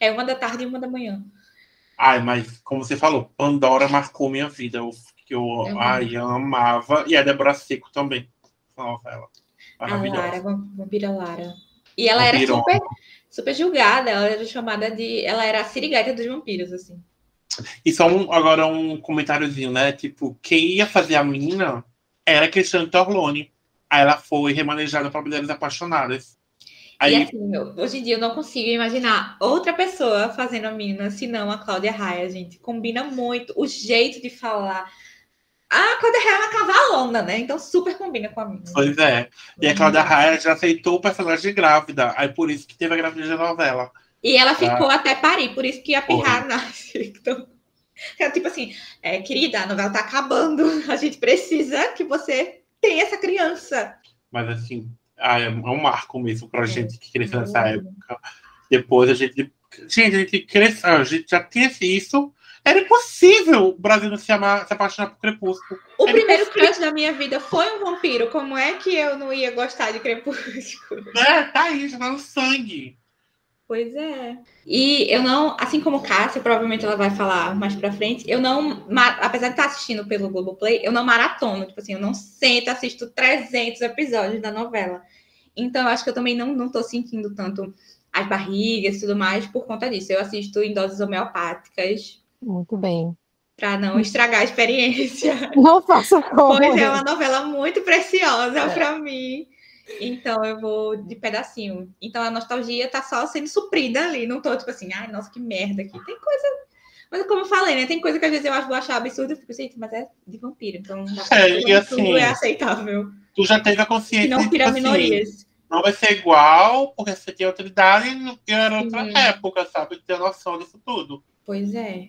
É uma da tarde e uma da manhã. Ai, mas como você falou, Pandora marcou minha vida. Eu, que eu, É ai, eu amava. E a Débora Seco também. Novela. A. Lara, Vam- Vampira Lara. E ela era super, super julgada, ela era chamada de. Ela era a sirigueta dos vampiros, assim. E só um, agora um comentáriozinho, né? Tipo, quem ia fazer a mina era a Cristiane Torlone. Aí ela foi remanejada para Mulheres Apaixonadas. Aí, E assim, eu- hoje em dia eu não consigo imaginar outra pessoa fazendo a mina, senão a Cláudia Raia, gente. Combina muito o jeito de falar. A Cláudia Raia é uma cavalona, né? Então super combina com a mina. pois é. E a Cláudia Raia já aceitou o personagem grávida. Aí por isso que teve a gravidez da novela. E ela ficou até parir, por isso que a Porra. Pirra nasce. Então, é tipo assim, é, querida, a novela tá acabando. A gente precisa que você tenha essa criança. Mas assim, é um marco mesmo pra É. gente que cresceu nessa época. Depois a gente. Gente, a gente cresceu, a gente já tinha isso, Era impossível o Brasil não se, amar, se apaixonar por Crepúsculo. O Era primeiro impossível. crush da minha vida foi um vampiro. Como é que eu não ia gostar de Crepúsculo? É, tá aí, já tá no sangue. Pois é. E eu não, assim como Cássia, provavelmente ela vai falar mais pra frente, eu não, apesar de estar assistindo pelo Globoplay, eu não maratono, tipo assim, eu não sento, assisto 300 episódios da novela. Então, eu acho que eu também não, não tô sentindo tanto as barrigas e tudo mais por conta disso. Eu assisto em doses homeopáticas Muito bem. pra não estragar a experiência. Não faça como. Pois é uma novela muito preciosa É. pra mim. Então eu vou de pedacinho. Então a nostalgia tá só sendo suprida ali. Não tô tipo assim, ai, nossa, que merda aqui. Tem coisa. Mas como eu falei, né? Tem coisa que às vezes eu acho vou achar absurdo. Eu fico, gente, mas é de vampiro. Então não dá pra- É, e tudo assim, é aceitável. Tu já teve a consciência não de, tira tipo assim, minorias. não vai ser igual, porque você tem outra idade e era outra Uhum. época, sabe? De ter noção disso tudo. Pois é.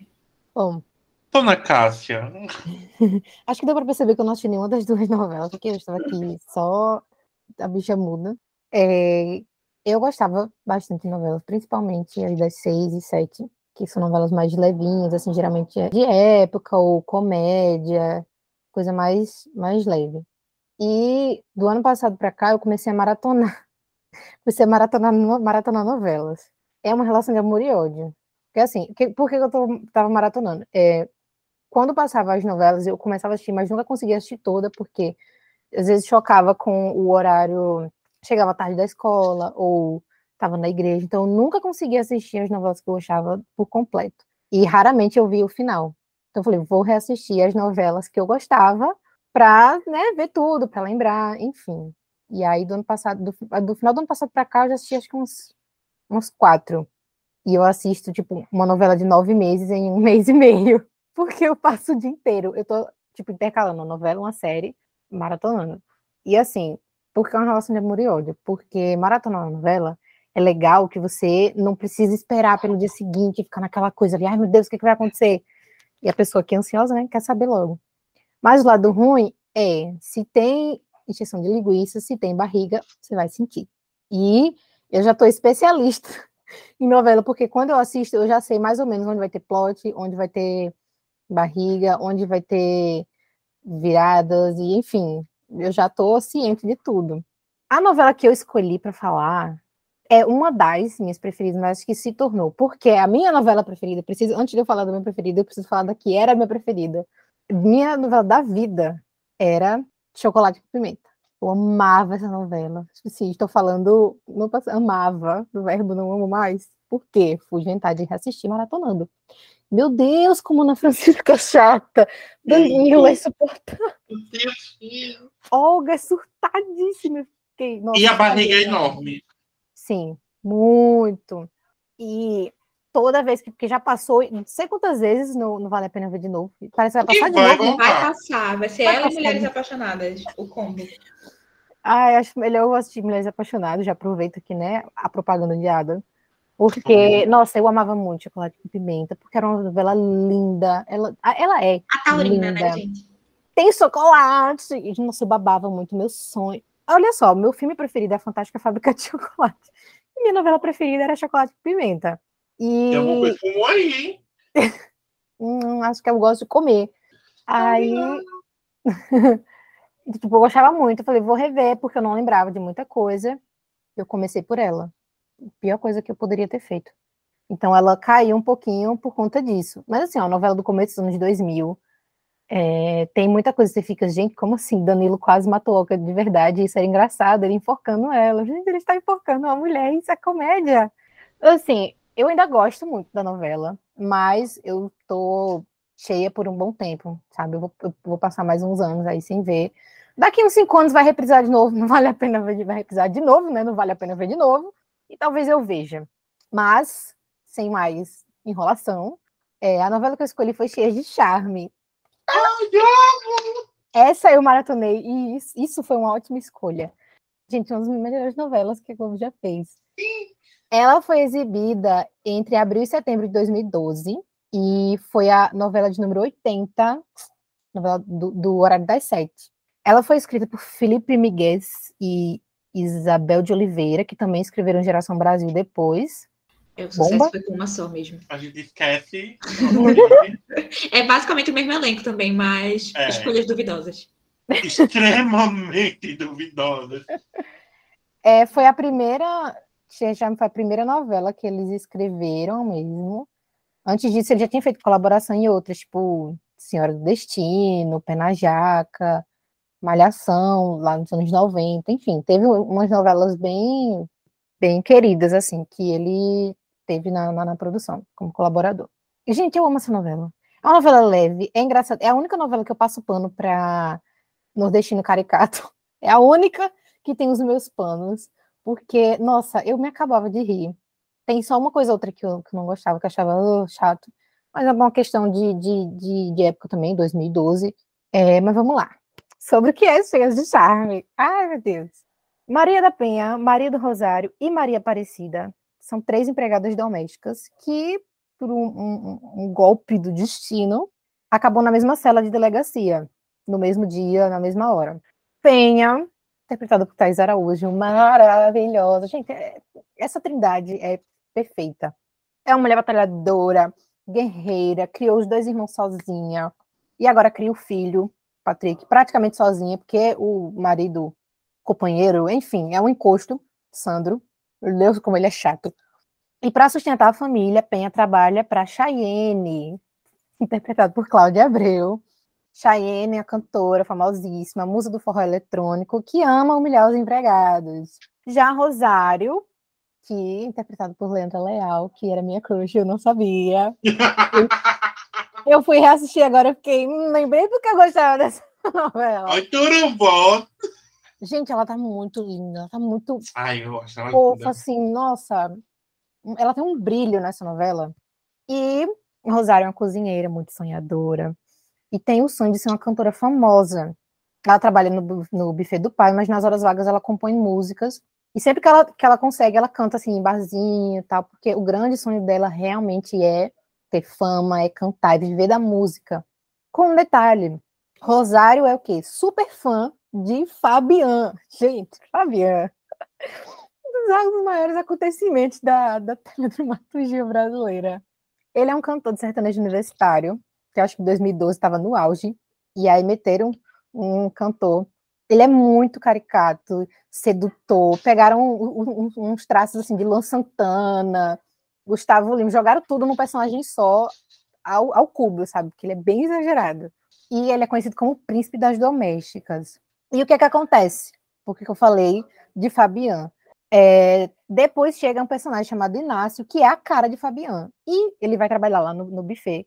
Bom, Dona Cássia, acho que deu pra perceber que eu não assisti nenhuma das duas novelas, porque eu estava aqui só a bicha muda. É, eu gostava bastante de novelas, principalmente as das seis e sete, que são novelas mais levinhas, assim, geralmente é de época ou comédia, coisa mais, mais leve. E do ano passado pra cá eu comecei a maratonar. Comecei a maratonar, maratonar novelas. É uma relação de amor e ódio. Porque assim, que- por que eu tô, tava maratonando? É, quando passava as novelas, eu começava a assistir, mas nunca conseguia assistir toda, porque às vezes chocava com o horário, chegava tarde da escola, ou estava na igreja, então eu nunca conseguia assistir as novelas que eu gostava por completo. E raramente eu via o final. Então eu falei, vou reassistir as novelas que eu gostava para né, ver tudo, para lembrar, enfim. E aí do ano passado, do, do final do ano passado para cá, eu já assisti acho que uns, uns quatro. E eu assisto, tipo, uma novela de nove meses em um mês e meio. Porque eu passo o dia inteiro. Eu tô, tipo, intercalando uma novela, uma série, maratonando. E assim, porque é uma relação de amor e ódio. Porque maratonar uma novela é legal que você não precisa esperar pelo dia seguinte ficar naquela coisa ali, ai meu Deus, o que, que vai acontecer? E a pessoa que é ansiosa, né, quer saber logo. Mas o lado ruim é, se tem injeção de linguiça, se tem barriga, você vai sentir. E eu já tô especialista em novela, porque quando eu assisto, eu já sei mais ou menos onde vai ter plot, onde vai ter barriga, onde vai ter viradas, e enfim, eu já tô ciente de tudo. A novela que eu escolhi para falar é uma das minhas preferidas, mas acho que se tornou, porque a minha novela preferida, preciso, antes de eu falar da minha preferida, eu preciso falar da que era a minha preferida. Minha novela da vida era Chocolate com Pimenta. Eu amava essa novela. Sim, estou falando, não amava, do verbo não amo mais. Por quê? Fui inventar de reassistir maratonando. Meu Deus, como Ana Francisca é chata. Danilo é insuportável. Olga é surtadíssima. Fiquei, nossa, E a barriga é enorme. Sim, muito. E toda vez que, porque já passou, não sei quantas vezes, não, não vale a pena ver de novo. Parece que vai E passar de vai novo. né? voltar. Vai passar, vai ser Vai ela e. Mulheres Apaixonadas, o combo. Ai, acho melhor eu assistir Mulheres Apaixonadas, já aproveito aqui, né, a propaganda de Ada. Porque, nossa, eu amava muito Chocolate com Pimenta, porque era uma novela linda. Ela, ela é. A Taurina, né, Linda. gente? Tem chocolate! E, nossa, eu babava muito, meu sonho. Olha só, meu filme preferido é a Fantástica Fábrica de Chocolate. Minha novela preferida era Chocolate com Pimenta. E Eu vou perfumo aí, hein? hum, acho que eu gosto de comer. Aí, tipo, eu gostava muito. Eu falei, vou rever, porque eu não lembrava de muita coisa. Eu comecei por ela. Pior coisa que eu poderia ter feito. Então, ela caiu um pouquinho por conta disso. Mas, assim, ó, a novela do começo dos anos 2000. É, tem muita coisa que você fica, gente, como assim? Danilo quase matou Oca de verdade. Isso era engraçado, ele enforcando ela. Gente, ele está enforcando uma mulher, isso é comédia. Assim, eu ainda gosto muito da novela, mas eu tô cheia por um bom tempo, sabe? Eu vou, eu vou passar mais uns anos aí sem ver. Daqui uns cinco anos vai reprisar de novo, não vale a pena ver, vai reprisar de novo, né? Não vale a pena ver de novo. E talvez eu veja. Mas, sem mais enrolação, é, a novela que eu escolhi foi Cheia de Charme. Essa eu maratonei e isso, isso foi uma ótima escolha. Gente, uma das melhores novelas que a Globo já fez. Ela foi exibida entre abril e setembro de 2012 e foi a novela de número 80, novela do, do Horário das Sete. Ela foi escrita por Felipe Miguez e Isabel de Oliveira, que também escreveram Geração Brasil depois. É, o sucesso Bomba? foi com uma só mesmo. A gente esquece. É basicamente o mesmo elenco também, mas É. escolhas duvidosas. extremamente duvidosa. É, foi a primeira, já já foi a primeira novela que eles escreveram mesmo. Antes disso, ele já tinha feito colaboração em outras, tipo Senhora do Destino, Pé na Jaca, Malhação, lá nos anos 90, enfim, teve umas novelas bem, bem queridas, assim, que ele teve na, na, na produção, como colaborador. E, gente, eu amo essa novela. É uma novela leve, é engraçada, é a única novela que eu passo pano para Nordestino Caricato. É a única que tem os meus panos, porque, nossa, eu me acabava de rir. Tem só uma coisa ou outra que eu, que eu não gostava, que eu achava "Ah, chato, mas é uma questão de, de, de, de época também, 2012. É, mas vamos lá. Sobre o que é Cheias de Charme. Ai, meu Deus. Maria da Penha, Maria do Rosário e Maria Aparecida são três empregadas domésticas que, por um, um- um golpe do destino, acabam na mesma cela de delegacia, no mesmo dia, na mesma hora. Penha, interpretada por Thais Araújo, maravilhosa. Gente, é- essa trindade é perfeita. É uma mulher batalhadora, guerreira, criou os dois irmãos sozinha, e agora cria o filho, Patrick, praticamente sozinha, porque o marido, companheiro, enfim, é um encosto, Sandro. Meu Deus, como ele é chato. E para sustentar a família, Penha trabalha para Chayenne, interpretado por Cláudia Abreu. Chayenne, a cantora famosíssima, musa do forró eletrônico, que ama humilhar os empregados. Já Rosário, que interpretado por Leandra Leal, que era minha crush, eu não sabia. Eu fui reassistir agora, eu fiquei, hum, lembrei porque eu gostava dessa novela. Ai, tudo bom. Gente, ela tá muito linda, ela tá muito Ai, eu acho ela fofa, linda. assim, nossa. Ela tem um brilho nessa novela. E Rosário é uma cozinheira muito sonhadora. E tem o sonho de ser uma cantora famosa. Ela trabalha no, no buffet do pai, mas nas horas vagas ela compõe músicas. E sempre que ela, que ela consegue, ela canta assim, em barzinho e tal, porque o grande sonho dela realmente é ter fama, é cantar, é viver da música. Com um detalhe, Rosário é o quê? Super fã de Fabian. Gente, Fabian. Um dos maiores acontecimentos da, da teledramaturgia brasileira. Ele é um cantor de sertanejo universitário, que eu acho que em 2012 estava no auge, e aí meteram um cantor. Ele é muito caricato, sedutor, pegaram um- um- uns traços assim de Luan Santana, Gustavo Lima, jogaram tudo num personagem só ao, ao cubo, sabe? Porque ele é bem exagerado. E ele é conhecido como o príncipe das domésticas. E o que é que acontece? Por que que eu falei de Fabian? É, depois chega um personagem chamado Inácio, que é a cara de Fabian. E ele vai trabalhar lá no, no buffet.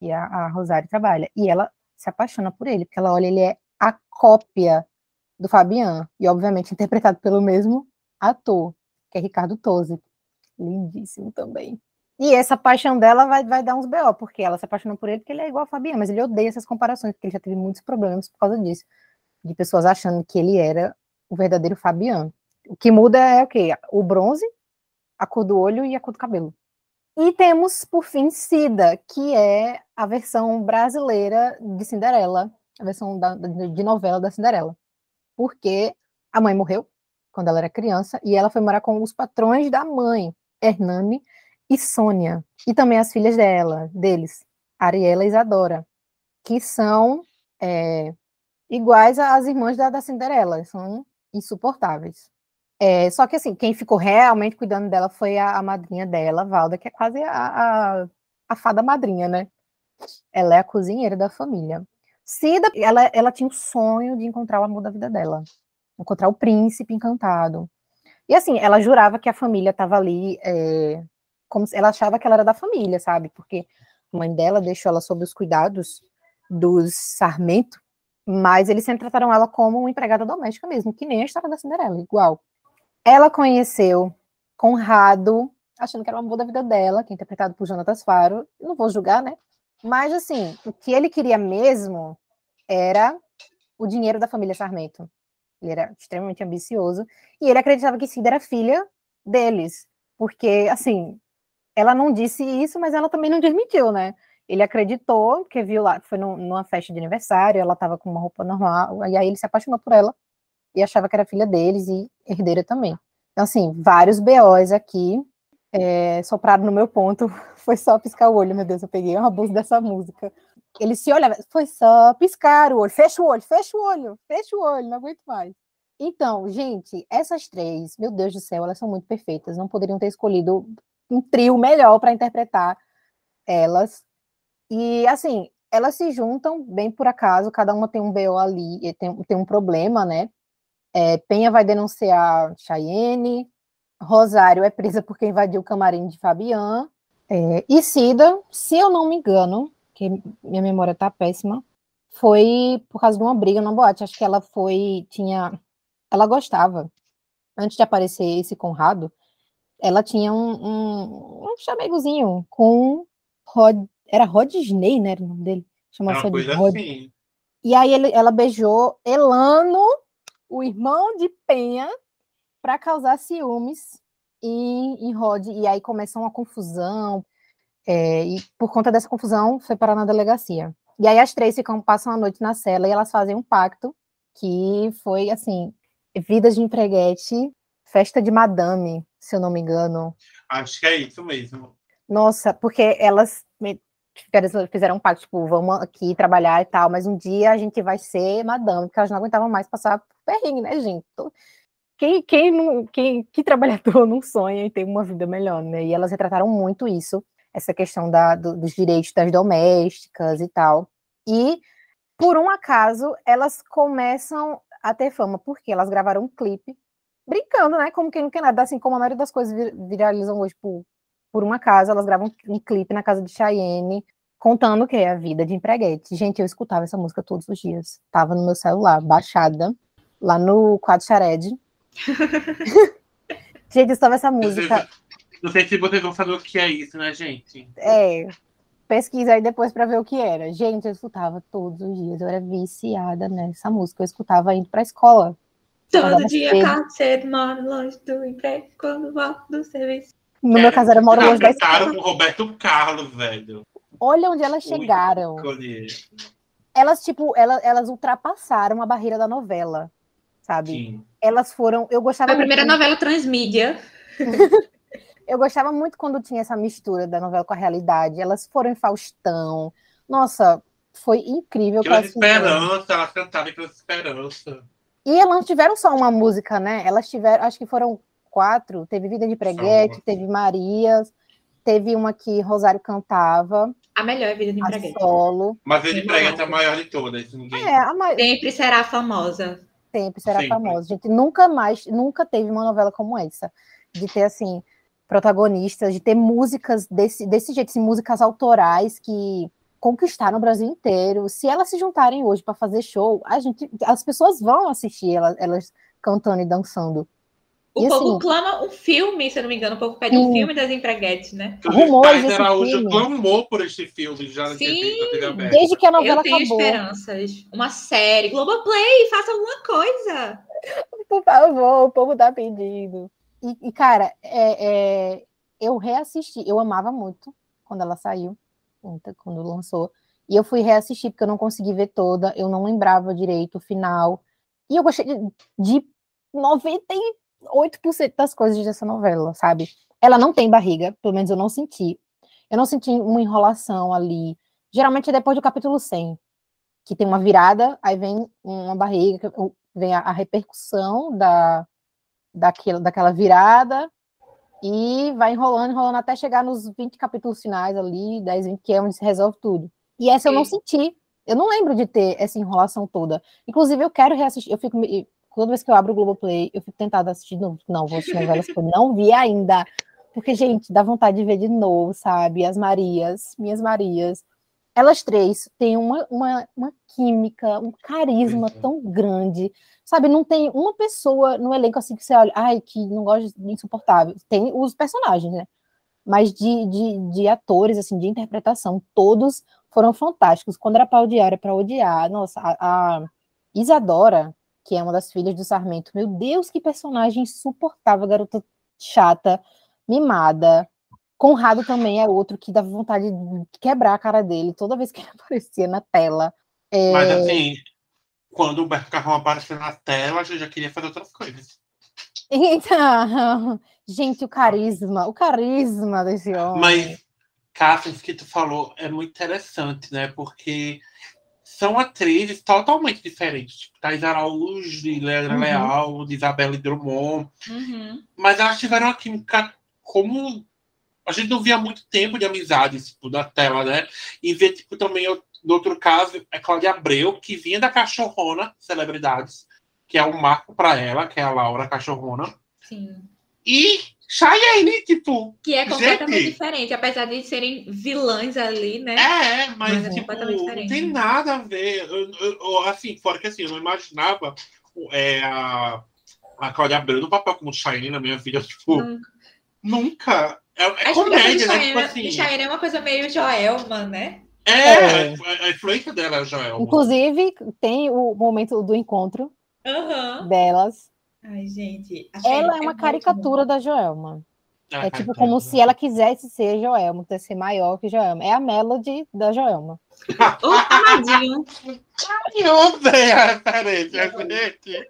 E a, a Rosário trabalha. E ela se apaixona por ele, porque ela olha, ele é a cópia do Fabian. E, obviamente, interpretado pelo mesmo ator, que é Ricardo Tosi. Lindíssimo também. E essa paixão dela vai, vai dar uns B.O., porque ela se apaixona por ele porque ele é igual a Fabian, mas ele odeia essas comparações, porque ele já teve muitos problemas por causa disso. De pessoas achando que ele era o verdadeiro Fabian. O que muda é o quê? O bronze, a cor do olho e a cor do cabelo. E temos, por fim, Cida, que é a versão brasileira de Cinderela, a versão da- de novela da Cinderela. Porque a mãe morreu quando ela era criança e ela foi morar com os patrões da mãe, Hernani e Sônia. E também as filhas dela, deles, Ariela e Isadora, que são é, iguais às irmãs da, da Cinderela, são insuportáveis. É, só que assim, quem ficou realmente cuidando dela foi a, a madrinha dela, Valda, que é quase a, a, a fada madrinha, né? Ela é a cozinheira da família. Cida, ela, ela tinha o sonho de encontrar o amor da vida dela, encontrar o príncipe encantado. E assim, ela jurava que a família estava ali, é, como ela achava que ela era da família, sabe? Porque a mãe dela deixou ela sob os cuidados dos Sarmento, mas eles sempre trataram ela como uma empregada doméstica mesmo, que nem a história da Cinderela, igual. Ela conheceu Conrado, achando que era o amor da vida dela, que é interpretado por Jonatas Faro. Não vou julgar, né? Mas, assim, o que ele queria mesmo era o dinheiro da família Sarmento. Ele era extremamente ambicioso. E ele acreditava que Cida era filha deles. Porque, assim, ela não disse isso, mas ela também não desmentiu, né? Ele acreditou, porque viu lá, foi num- numa festa de aniversário, ela estava com uma roupa normal, e aí ele se apaixonou por ela e achava que era filha deles e herdeira também. Então, assim, vários BOs aqui. é, sopraram no meu ponto. Foi só piscar o olho, meu Deus, eu peguei uma abuso dessa música. Ele se olhava, foi só piscar o olho, fecha o olho, fecha o olho, fecha o olho, não aguento mais. Então, gente, essas três, meu Deus do céu, elas são muito perfeitas. Não poderiam ter escolhido um trio melhor para interpretar elas. E, assim, elas se juntam bem por acaso, cada uma tem um BO ali, tem, tem um problema, né? É, Penha vai denunciar Cheyenne, Rosário é presa porque invadiu o camarim de Fabian, é, e Cida, se eu não me engano, que minha memória tá péssima, foi por causa de uma briga na boate. Acho que ela foi, tinha, ela gostava, antes de aparecer esse Conrado, ela tinha um, um, um chamegozinho com Rod, era Rodney, né, era o nome dele? Chamava uma coisa Rod. assim. E aí ele, ela beijou Elano, o irmão de Penha, para causar ciúmes em, em Rod. E aí começou uma confusão, é, e por conta dessa confusão, foi parar na delegacia. E aí as três ficam, passam a noite na cela e elas fazem um pacto que foi, assim, vidas de empreguete, festa de madame, se eu não me engano. Acho que é isso mesmo. Nossa, porque elas fizeram um pacto, tipo, vamos aqui trabalhar e tal, mas um dia a gente vai ser madame, porque elas não aguentavam mais passar perrengue, né, gente? Quem, quem, não, quem que trabalhador não sonha em ter uma vida melhor, né? E elas retrataram muito isso essa questão da, do, dos direitos das domésticas e tal. E, por um acaso, elas começam a ter fama, porque elas gravaram um clipe, brincando, né? Como quem não quer nada, assim como a maioria das coisas viralizam hoje por, por um acaso, elas gravam um clipe na casa de Cheyenne, contando o que é a vida de empreguete. Gente, eu escutava essa música todos os dias. Tava no meu celular, baixada, lá no quadro Shared. Gente, eu estava essa música. Não sei se vocês vão saber o que é isso, né, gente? É. Pesquisa aí depois para ver o que era. Gente, eu escutava todos os dias. Eu era viciada nessa música. Eu escutava indo para a escola. Todo dia, cedo. cedo, moro longe do emprego, quando volto do serviço. No é, meu caso, era moro longe da escola. com Roberto Carlos, velho. Olha onde elas chegaram. Elas, tipo, elas, elas ultrapassaram a barreira da novela, sabe? Sim. Elas foram. Eu gostava. Foi a primeira muito... novela transmídia. eu gostava muito quando tinha essa mistura da novela com a realidade. Elas foram em Faustão. Nossa, foi incrível. Pela esperança, elas cantaram pela esperança. E elas não tiveram só uma música, né? Elas tiveram, acho que foram quatro. Teve Vida de Preguete, teve Marias, teve uma que Rosário cantava. A melhor é Vida de Preguete. Solo. Mas Vida de Preguete é a maior de todas. Ninguém... É, a maior... Sempre será famosa. Sempre será Sempre. famosa. Gente, nunca mais, nunca teve uma novela como essa. De ter, assim, protagonistas, de ter músicas desse, desse jeito, assim, músicas autorais que conquistaram o Brasil inteiro. Se elas se juntarem hoje para fazer show, a gente, as pessoas vão assistir elas, elas cantando e dançando. O e, povo assim, clama um filme, se eu não me engano, o povo pede sim. um filme das empreguetes, né? Rumores desse Araújo filme. clamou por este filme já sim, desde que a novela eu tenho acabou. esperanças. Uma série, Globoplay, faça alguma coisa. Por favor, o povo tá pedindo. E, e cara, é, é, eu reassisti, eu amava muito quando ela saiu, quando lançou. E eu fui reassistir, porque eu não consegui ver toda, eu não lembrava direito o final. E eu gostei de, de 98% das coisas dessa novela, sabe? Ela não tem barriga, pelo menos eu não senti. Eu não senti uma enrolação ali. Geralmente é depois do capítulo 100, que tem uma virada, aí vem uma barriga, vem a, a repercussão da, daquilo, daquela virada e vai enrolando, enrolando até chegar nos 20 capítulos finais ali, 10, 20, que é onde se resolve tudo. E essa eu não senti. Eu não lembro de ter essa enrolação toda. Inclusive, eu quero reassistir. Eu fico. Toda vez que eu abro o Globoplay, eu fico tentada assistir de novo. Não, vou assistir novelas que eu não vi ainda. Porque, gente, dá vontade de ver de novo, sabe? As Marias, minhas Marias. Elas três têm uma, uma, uma química, um carisma uhum. tão grande. Sabe, não tem uma pessoa no elenco assim que você olha, ai, que não gosta de insuportável. Tem os personagens, né? Mas de, de, de atores, assim, de interpretação, todos foram fantásticos. Quando era para odiar, era para odiar. Nossa, a, a, Isadora, que é uma das filhas do Sarmento, meu Deus, que personagem insuportável, garota chata, mimada. Conrado também é outro que dava vontade de quebrar a cara dele toda vez que ele aparecia na tela. É... Mas assim, quando o Humberto Carrão apareceu na tela, eu já queria fazer outras coisas. Então, Gente, o carisma, o carisma desse homem. Mas, Cássio, que tu falou é muito interessante, né? Porque são atrizes totalmente diferentes. Tipo, Thais Araújo, de Leandra Uhum. Leal, de Isabelle Drummond. Uhum. Mas elas tiveram uma química como. A gente não via muito tempo de amizade tipo, na tela, né? E ver, tipo, também, eu- no outro caso, é Cláudia Abreu, que vinha da Cachorrona Celebridades, que é um marco para ela, que é a Laura Cachorrona. Sim. E Cheyenne, tipo. Que é completamente Gente. diferente, apesar de serem vilãs ali, né? É, mas, Mas é tipo, completamente não tem nada a ver. Eu- eu- eu- assim, fora que assim, eu não imaginava é, a, a Cláudia Abreu no papel como Cheyenne na minha vida, tipo, Nunca. nunca. É, é A comédia, né? de Tipo assim. Cheyenne é uma coisa meio Joelma, né? É, É. A, a influência dela é Joel. Inclusive, tem o momento do encontro Aham. delas. Ai, gente. Ela é uma muito caricatura da Joelma. Ah, É tipo como se ela quisesse ser Joelma, quisesse ser maior que Joelma. É a Melody da Joelma. O amadinho. Eu odeio a referência, gente.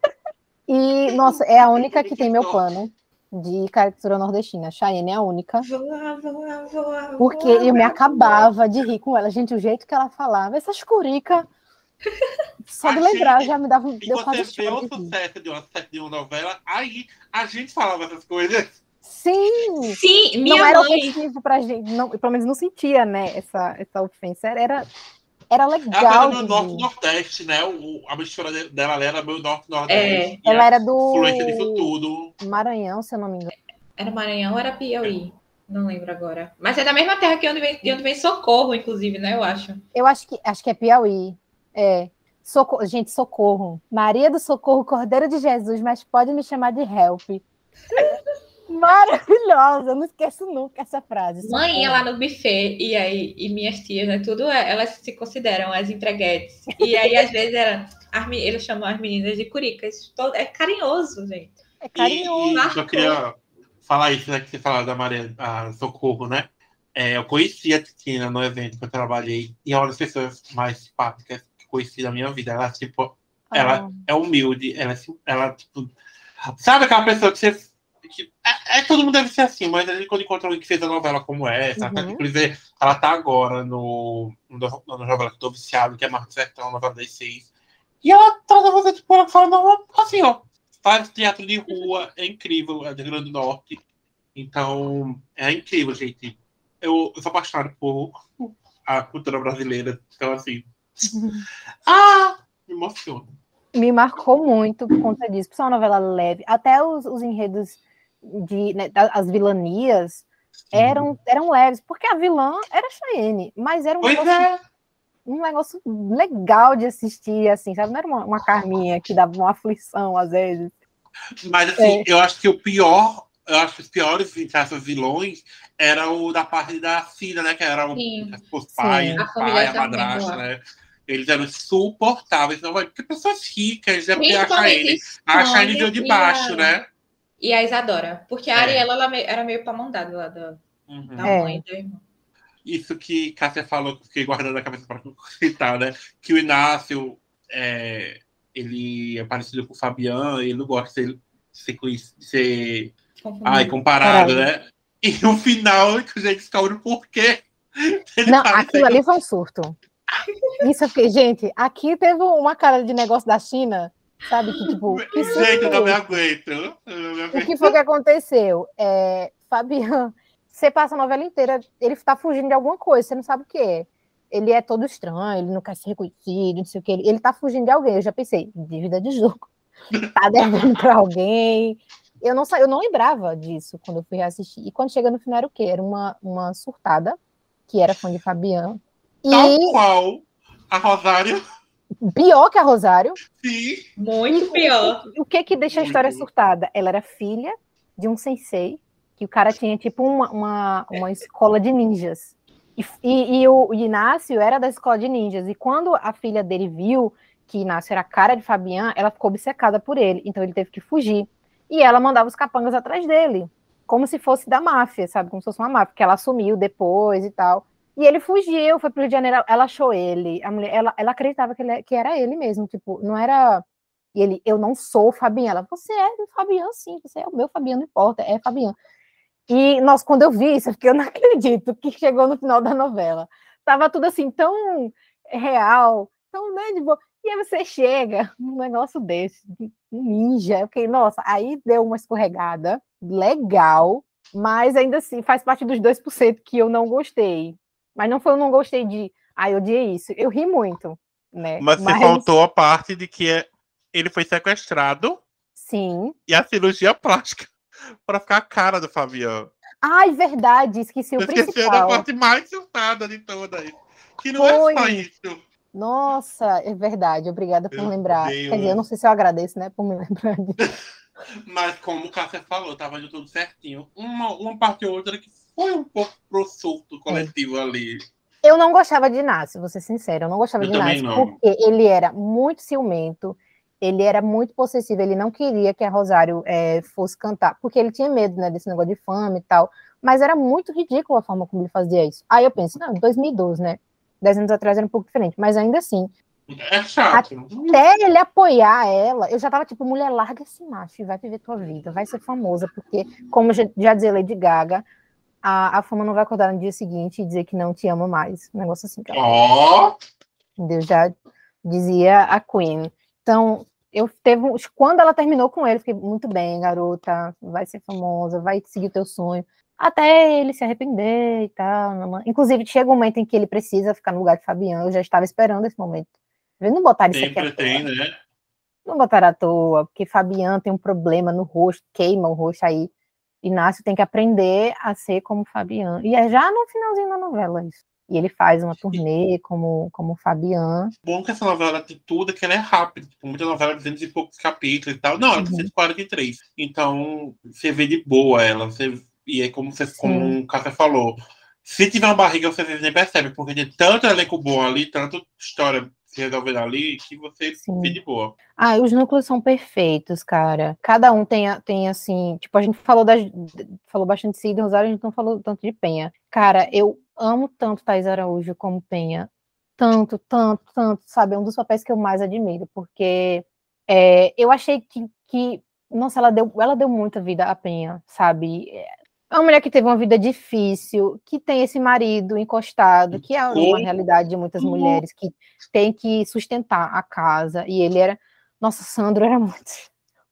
E, nossa, é a única que tem meu pano de caricatura nordestina. Cheyenne é a única. Voa, voa, voa, Porque eu me acabava de rir com ela. Gente, o jeito que ela falava, essas curicas. Só de lembrar gente- já me dava E deu quase você vê o sucesso de uma, de uma novela, aí a gente falava essas coisas. Sim, Sim, minha não era mãe. ofensivo pra gente, não, pelo menos não sentia, né, essa, essa ofensa. Era, era, era Ela legal. era meio de norte ver. nordeste, né? O, a mistura de- dela ali era meio norte nordeste. Ela era do influência disso tudo. Maranhão, se eu não me engano. Era Maranhão ou era Piauí? Não lembro agora. Mas é da mesma terra que onde vem, de onde vem Socorro, inclusive, né? Eu acho. Eu acho que acho que é Piauí. É. Socorro, gente, socorro. Maria do Socorro, Cordeiro de Jesus, mas pode me chamar de Help. Maravilhosa, eu não esqueço nunca essa frase. Mãe ia lá no buffet e aí e minhas tias, né? Tudo é- elas se consideram as entreguetes. E aí, às vezes, era, as, eles chamam as meninas de curicas. Todo- É carinhoso, gente. É carinhoso. e eu só queria falar isso, né? Que você falou da Maria a Socorro, né? É, eu conheci a Titina no evento que eu trabalhei e é uma das pessoas mais simpáticas conheci na minha vida. Ela, tipo, ela Ah, é humilde, ela, é ela tipo. Sabe aquela pessoa que você. que- é, é todo mundo deve ser assim, mas gente quando encontra alguém que fez a novela como essa, Uhum. inclusive ela tá agora no, no, na novela que eu tô viciado, que é Marco Sertão, novela das seis. E ela trata você, tipo, ela fala, não, assim, ó, faz teatro de rua, é incrível, é do Rio Grande do Norte. Então, é incrível, gente. Eu, eu sou apaixonado por a cultura brasileira. Então, assim. Ah! Me emociono. me marcou muito por conta disso. Por ser uma novela leve. Até os, os enredos de né, as vilanias eram, eram leves, porque a vilã era Cheyenne, mas era um Pois negócio, é. um negócio legal de assistir, assim, sabe? Não era uma, uma Carminha que dava uma aflição às vezes. Mas assim, É. eu acho que o pior, eu acho que os piores entre vilões era o da parte da Cida, né? Que era o, Sim. os pais, Sim. o A família pai, a madrasta, né? Eles eram insuportáveis, não vai, porque pessoas ricas, né? Porque a Principalmente Cheyenne, a Cheyenne veio de baixo, a- né? E a Isadora. Porque a É. Ariela ela era meio pra mão dada lá da, Uhum. da É. mãe do irmão. Isso que Cássia falou, que eu fiquei guardando na cabeça para citar, né? Que o Inácio, é, ele é parecido com o Fabian, ele não gosta de ser, de ser Confundi. ai, comparado, Caralho. né? E no final, que a gente descobre o porquê. Não, aquilo ali foi um surto. Isso eu fiquei, gente, aqui teve uma cara de negócio da China, sabe? Que tipo, que Gente, eu não me aguento. Eu não me O aguento. que foi que aconteceu? É, Fabian, você passa a novela inteira, ele tá fugindo de alguma coisa, você não sabe o que é. Ele é todo estranho, ele não quer ser reconhecido, não sei o que. Ele, ele tá fugindo de alguém. Eu já pensei, dívida de jogo. Tá devendo pra alguém. Eu não, eu não lembrava disso quando eu fui reassistir. E quando chega no final era o quê? Era uma, uma surtada, que era fã de Fabian. Tal E qual a Rosário, pior que a Rosário, sim. Muito pior. O que que deixa a história surtada? Ela era filha de um sensei, que o cara tinha tipo uma, uma, uma escola de ninjas. E, e, e o Inácio era da escola de ninjas. E quando a filha dele viu que Inácio era a cara de Fabian, ela ficou obcecada por ele. Então ele teve que fugir. E ela mandava os capangas atrás dele. Como se fosse da máfia, sabe? Como se fosse uma máfia, porque ela assumiu depois e tal. E ele fugiu, foi pro Rio de Janeiro, ela achou ele. A mulher, ela, ela acreditava que, ele, que era ele mesmo, tipo, não era E ele, eu não sou o. Ela, você é o sim, você é o meu Fabiano, não importa, é Fabiano. E, nossa, quando eu vi isso, fiquei, eu não acredito que chegou no final da novela. Tava tudo assim, tão real, tão, né, de boa. E aí você chega num negócio desse, um ninja, ok, nossa, aí deu uma escorregada legal, mas ainda assim faz parte dos 2% que eu não gostei. Mas não foi eu não gostei de, ah, eu odiei isso. Eu ri muito, né? Mas, mas... você faltou a parte de que é, ele foi sequestrado. Sim. E a cirurgia plástica para ficar a cara do Fabiano. Ai, verdade, esqueci o principal. Esqueci da parte mais surtada de todas. Que não Foi. é só isso. Nossa, é verdade, obrigada por Meu lembrar. Quer dizer, eu não sei se eu agradeço, né, por me lembrar disso. Mas como o Cássia falou, tava indo tudo certinho. Uma, uma parte ou outra que foi um pouco pro surto coletivo é. ali. Eu não gostava de Inácio, vou ser sincero, eu não gostava eu de Inácio, porque ele era muito ciumento, ele era muito possessivo, ele não queria que a Rosário é, fosse cantar, porque ele tinha medo, né, desse negócio de fama e tal, mas era muito ridículo a forma como ele fazia isso. Aí eu penso, não, 2012, né, dez anos atrás era um pouco diferente, mas ainda assim, é chato. Até ele apoiar ela, eu já tava tipo, mulher, larga esse macho e vai viver tua vida, vai ser famosa, porque, como já, já dizia Lady Gaga, a, a fama não vai acordar no dia seguinte e dizer que não te ama mais. Um negócio assim, cara. Ó! Oh. Deus já dizia a Queen. Então, eu teve. Quando ela terminou com ele, fiquei muito bem, garota, vai ser famosa, vai seguir o teu sonho. Até ele se arrepender e tal. Inclusive, chega um momento em que ele precisa ficar no lugar de Fabiano. Eu já estava esperando esse momento. Não botaram isso Sempre aqui tem, né? Não botaram à toa, porque Fabiano tem um problema no rosto, queima o rosto aí. Inácio tem que aprender a ser como Fabiano. E é já no finalzinho da novela isso. E ele faz uma turnê como, como Fabian. Bom que essa novela tem tudo, que ela é rápida. Tipo, muita novela de 200 e poucos capítulos e tal. Não, ela tem uhum. 143. Então, você vê de boa ela. Você, e é como, você, como o Café falou. Se tiver uma barriga, você nem percebe, porque tem tanto elenco bom ali, tanto história se resolver ali, que você Sim. vê de boa. Ah, os núcleos são perfeitos, cara. Cada um tem, tem assim, tipo, a gente falou das, falou bastante de Cid Rosário, a gente não falou tanto de Penha. Cara, eu amo tanto Thais Araújo como Penha. Tanto, tanto, tanto, sabe? É um dos papéis que eu mais admiro, porque é, eu achei que, que, nossa, ela deu, ela deu muita vida à Penha, sabe? É uma mulher que teve uma vida difícil, que tem esse marido encostado, que é uma realidade de muitas mulheres, que tem que sustentar a casa. E ele era. Nossa, Sandro era muito.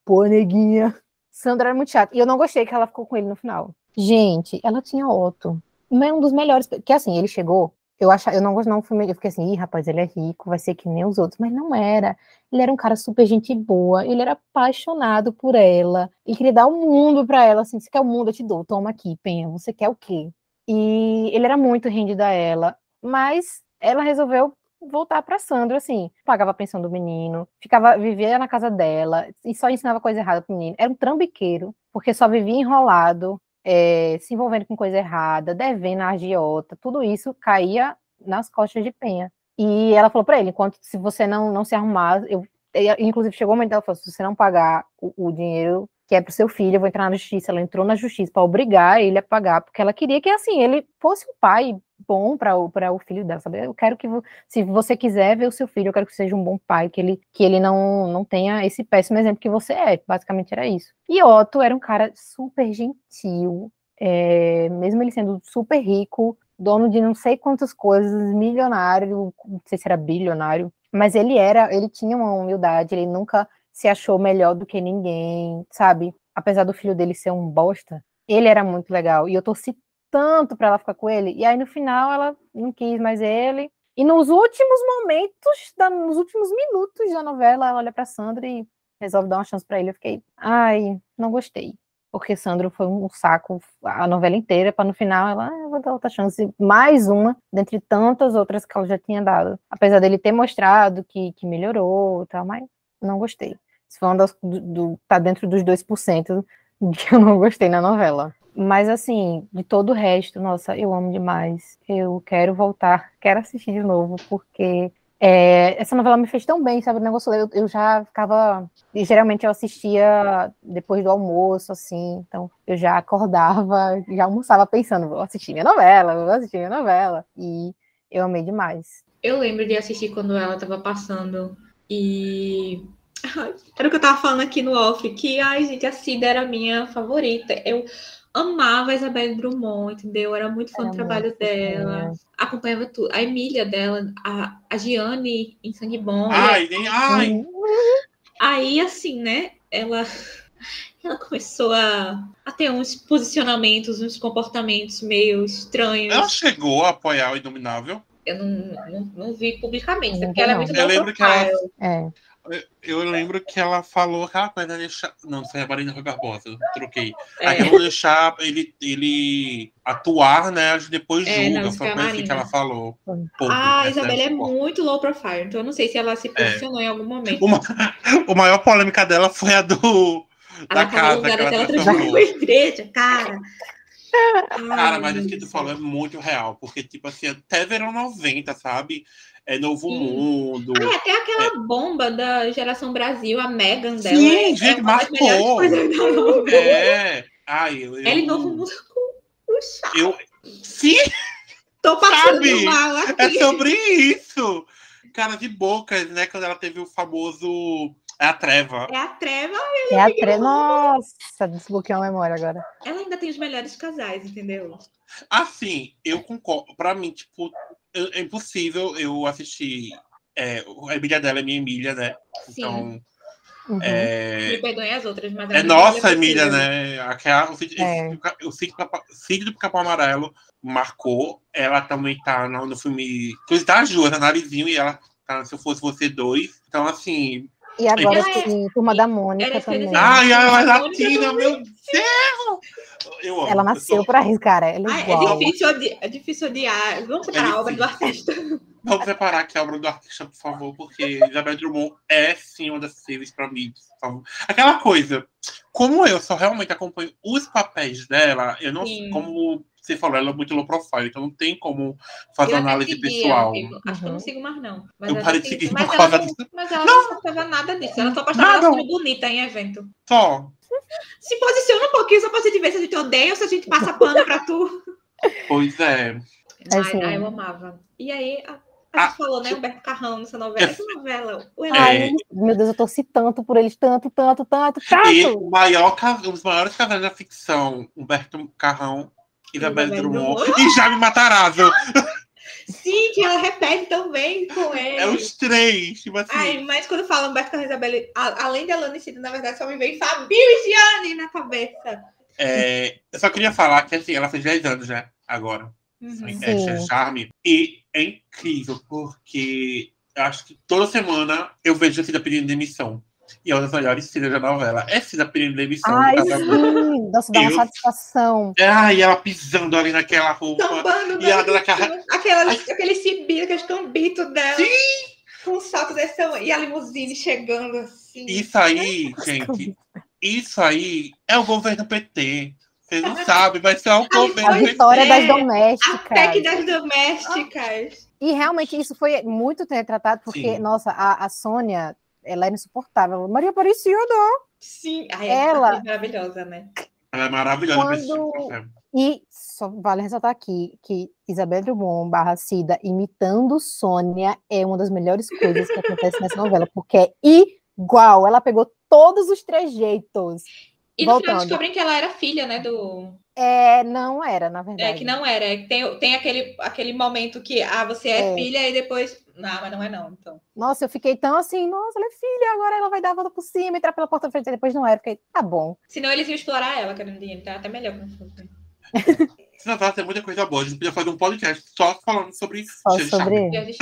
Pô, neguinha. Sandro era muito chato. E eu não gostei que ela ficou com ele no final. Gente, ela tinha Otto. Um dos melhores. Que assim, ele chegou eu achava, eu não não fui, eu fiquei assim, ih, rapaz, ele é rico, vai ser que nem os outros, mas não era. Ele era um cara super gente boa, ele era apaixonado por ela, e queria dar o mundo para ela, assim, você quer o mundo, eu te dou, toma aqui, penha, você quer o quê? E ele era muito rendido a ela, mas ela resolveu voltar para Sandro, assim, pagava a pensão do menino, ficava, vivia na casa dela, e só ensinava coisa errada pro menino. Era um trambiqueiro, porque só vivia enrolado, é, se envolvendo com coisa errada, devendo a agiota, tudo isso caía nas costas de Penha. E ela falou para ele, enquanto se você não, não se arrumar, eu, inclusive chegou o momento dela falou, se você não pagar o, o dinheiro que é pro seu filho, eu vou entrar na justiça. Ela entrou na justiça para obrigar ele a pagar, porque ela queria que assim ele fosse um pai bom para o, o filho dela, sabe? Eu quero que se você quiser ver o seu filho, eu quero que seja um bom pai, que ele que ele não não tenha esse péssimo exemplo que você é. Basicamente era isso. E Otto era um cara super gentil, é, mesmo ele sendo super rico, dono de não sei quantas coisas, milionário, não sei se era bilionário, mas ele era, ele tinha uma humildade, ele nunca se achou melhor do que ninguém, sabe? Apesar do filho dele ser um bosta, ele era muito legal. E eu torci tanto para ela ficar com ele. E aí no final ela não quis mais ele. E nos últimos momentos, da, nos últimos minutos da novela, ela olha para Sandra e resolve dar uma chance para ele. Eu fiquei, ai, não gostei. Porque Sandro foi um saco a novela inteira, para no final ela, ah, vou dar outra chance, mais uma, dentre tantas outras que ela já tinha dado. Apesar dele ter mostrado que, que melhorou e tal, mas não gostei. Foi das, do, do, tá dentro dos 2% que eu não gostei na novela. Mas assim, de todo o resto, nossa, eu amo demais. Eu quero voltar, quero assistir de novo, porque é, essa novela me fez tão bem, sabe? O negócio eu, eu já ficava. Geralmente eu assistia depois do almoço, assim, então eu já acordava, já almoçava pensando, vou assistir minha novela, vou assistir minha novela. E eu amei demais. Eu lembro de assistir quando ela estava passando e Era o que eu tava falando aqui no off, que, ai, gente, a Cida era a minha favorita. Eu amava a Isabelle Drummond, entendeu? Eu era muito fã Era do trabalho dela. Acompanhava tudo. A Emília dela, a, a Gianni em Sangue Bom. Ai, nem. Ai, Aí, assim, né? Ela, ela começou a, a ter uns posicionamentos, uns comportamentos meio estranhos. ela chegou a apoiar o Inominável. Eu não, não, não vi publicamente, Não porque ela é muito não. Eu lembro que ela-. É. Eu lembro que ela falou aquela coisa de deixar. Não, foi a Marina Rui Barbosa, eu troquei. É. Aquela deixar ele, ele atuar, né? Depois É, julga. não, Foi é a coisa assim que ela falou. Foi. Pouco, A Isabelle é muito low profile, então eu não sei se ela se posicionou em algum momento. Uma, o maior polêmica dela foi a do. Ela da casa que ela transformou. a igreja, cara. Cara, mas isso que tu falou é muito real, porque, tipo assim, até verão 90, sabe? É Novo Sim. Mundo. Ah, até aquela bomba da geração Brasil, a Megan dela. Sim, é, gente, é marcou. É. Ai, eu. Ela Novo Mundo com o chá. Eu, sim, Tô passando Sabe? mal é aqui. sobre isso. Cara de bocas, né? Quando ela teve o famoso. É a treva. É a Treva, É a tre... Nossa, desbloqueou a memória agora. ela ainda tem os melhores casais, entendeu? Assim, eu concordo. Pra mim, tipo, é é impossível eu assistir. É, a Emília dela é minha Emília, né? Sim. Então, Uhum. é, Me perdoem as outras, mas É nossa, Emília Emília, possível. né? Aquela, o sítio É. do Capão- Sítio do Capão Amarelo marcou. Ela também tá no, no filme. Coisa da Ju, tá Narizinho, e ela tá Se Eu Fosse Você Dois. Então, assim. E agora Ela é- Turma da Mônica também. Ai, ela é latina, meu Deus! Eu amo. Ela eu nasceu pra isso, cara. É Ai, igual. é, difícil odi- é difícil odiar. Vamos separar a obra do artista. Vamos separar aqui a obra do artista, por favor, porque Isabel Drummond é sim uma das series pra mim. por favor. Aquela coisa, como eu só realmente acompanho os papéis dela, eu não Sim. como você falou, ela é muito low profile, então não tem como fazer Eu análise seguia, pessoal. eu acho que eu não Uhum. sigo mais, não. Mas Eu parei de seguir mas por ela causa não, disso. Mas ela não postava nada disso. Ela só postava ela bonita em evento. Só. Se posiciona um pouquinho só pra gente ver se a gente odeia ou se a gente passa pano pra tu. Pois é. É, Ai, ai, eu amava. E aí, a, a gente Ah, falou, né? Humberto Carrão nessa novela. Essa novela. O É. elenco. Meu Deus, eu torci tanto por eles, tanto, tanto, tanto, E tanto. o maior, um dos maiores casais da ficção, Humberto Carrão, Isabel Isabel Drummond Drummond. e Jaime Matarazzo. Sim, que ela repete tão bem com ele. É os três. Tipo assim. Ai, mas quando fala Humberto Carrão e Isabelle, além da Lana Cida, na verdade, só me vem Fabio e Gianni na cabeça. É, eu só queria falar que assim, ela fez 10 anos, né? Agora. Uhum. É. Charme. E é incrível, porque eu acho que toda semana eu vejo a Cida pedindo demissão. E é uma das melhores cenas da novela. É Cida pedindo demissão. Ai, sim. Nossa, dá uma Eu- satisfação. É, Ai, ela pisando ali naquela roupa. Sambando, E ela dando aquela. Ai. aquele cibi, aqueles cambitos dela. Com os saltos desse tamanho. E a limusine chegando assim. Isso aí, gente. Isso aí é o governo PT. Vocês não sabem, vai ser o Ai, governo A Pois vitória é. das A domésticas. PEC das domésticas. E realmente isso foi muito retratado, porque, Sim. nossa, a, a Sônia, ela era insuportável. Maria Aparecida. Sim. Ai, Ela- é maravilhosa, né? Ela é maravilhosa. Quando-. E só vale ressaltar aqui que Isabel Drummond barra Cida imitando Sônia é uma das melhores coisas que acontece nessa novela, porque é igual. Ela pegou todos os trejeitos. E no final Voltando. descobrem que ela era filha, né? Do. É, não era, na É, verdade. que não era. É que Tem, tem aquele, aquele momento que ah, você é, É. filha e depois. Não, mas não é não, então. Nossa, eu fiquei tão assim, nossa, ela é filha, agora ela vai dar a volta por cima, entrar pela porta da frente, e depois não era. Eu Fiquei, tá bom. Senão eles iam explorar ela, querendo dinheiro. Então é até melhor que não fosse. Essa novela tem muita coisa boa. A gente podia fazer um podcast só falando sobre. Só sobre. E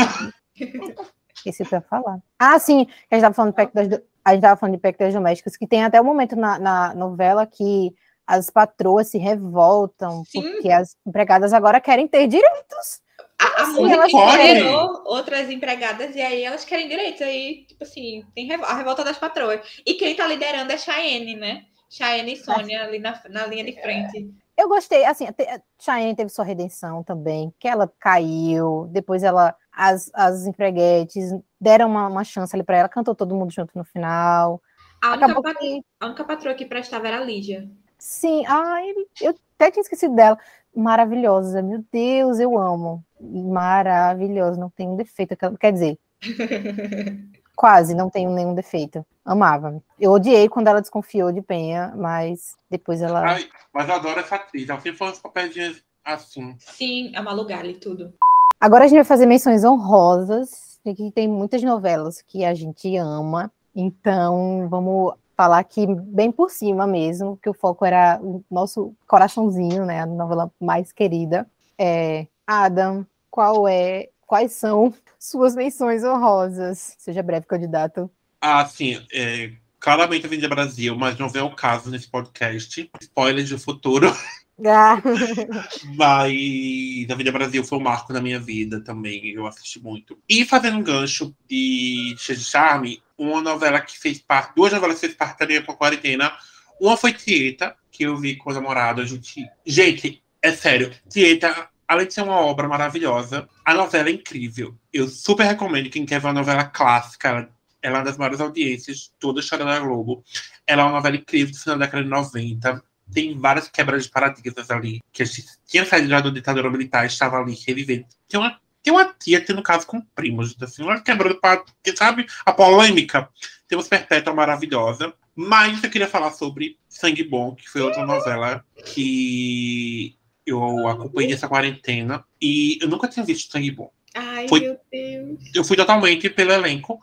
Esqueci pra falar. Ah, sim, a gente tava falando de PEC das, do- a gente tava falando de PEC das domésticas, que tem até o momento na, na novela que as patroas se revoltam, Sim. porque as empregadas agora querem ter direitos. A, a música empoderou outras empregadas e aí elas querem direitos. Aí, tipo assim, tem a revolta das patroas. E quem tá liderando é Cheyenne, né? Cheyenne e Sônia ali na, na linha de frente. Eu gostei, assim, te- Cheyenne teve sua redenção também, que ela caiu, depois ela, as, as empreguetes deram uma, uma chance ali pra ela, cantou todo mundo junto no final. A única, que, a única patroa que prestava era a Lígia. sim, ai, eu até tinha esquecido dela. Maravilhosa, meu Deus, eu amo. Maravilhosa, não tem um defeito. Quer dizer, Quase, não tenho nenhum defeito. Amava. Eu odiei quando ela desconfiou de Penha, mas depois ela. Ai, mas eu adoro essa atriz. Ela sempre foi uns papéis assim. Sim, a Malu Gali, tudo. Agora a gente vai fazer menções honrosas. Aqui tem muitas novelas que a gente ama. Então, vamos falar aqui bem por cima mesmo, que o foco era o nosso coraçãozinho, né? A novela mais querida. É, Adam, qual é, quais são suas menções honrosas? Seja breve, candidato. Ah, sim. É, claramente a Avenida Brasil, mas não vem ao caso nesse podcast. Spoiler de futuro. Ah. Mas Vida Brasil foi um marco na minha vida também. Eu assisti muito. E fazendo um gancho de Cheio de Charme, uma novela que fez parte, duas novelas que fez parte da minha quarentena. Uma foi Tieta, que eu vi com o namorado. A gente, gente, é sério, Tieta, além de ser uma obra maravilhosa, a novela é incrível. Eu super recomendo quem quer ver uma novela clássica. Ela, ela é uma das maiores audiências, toda a história da Globo. Ela é uma novela incrível do final da década de 90 tem várias quebras de paradigmas ali, que a gente tinha saído já do ditadura militar, estava ali revivendo. Tem uma, tem uma tia que, no caso, com primos, assim, uma quebra de paradigma, sabe? A polêmica. Temos Perpétua maravilhosa. Mas eu queria falar sobre Sangue Bom, que foi outra novela que eu acompanhei essa quarentena e eu nunca tinha visto Sangue Bom. Ai, foi, meu Deus. Eu fui totalmente pelo elenco.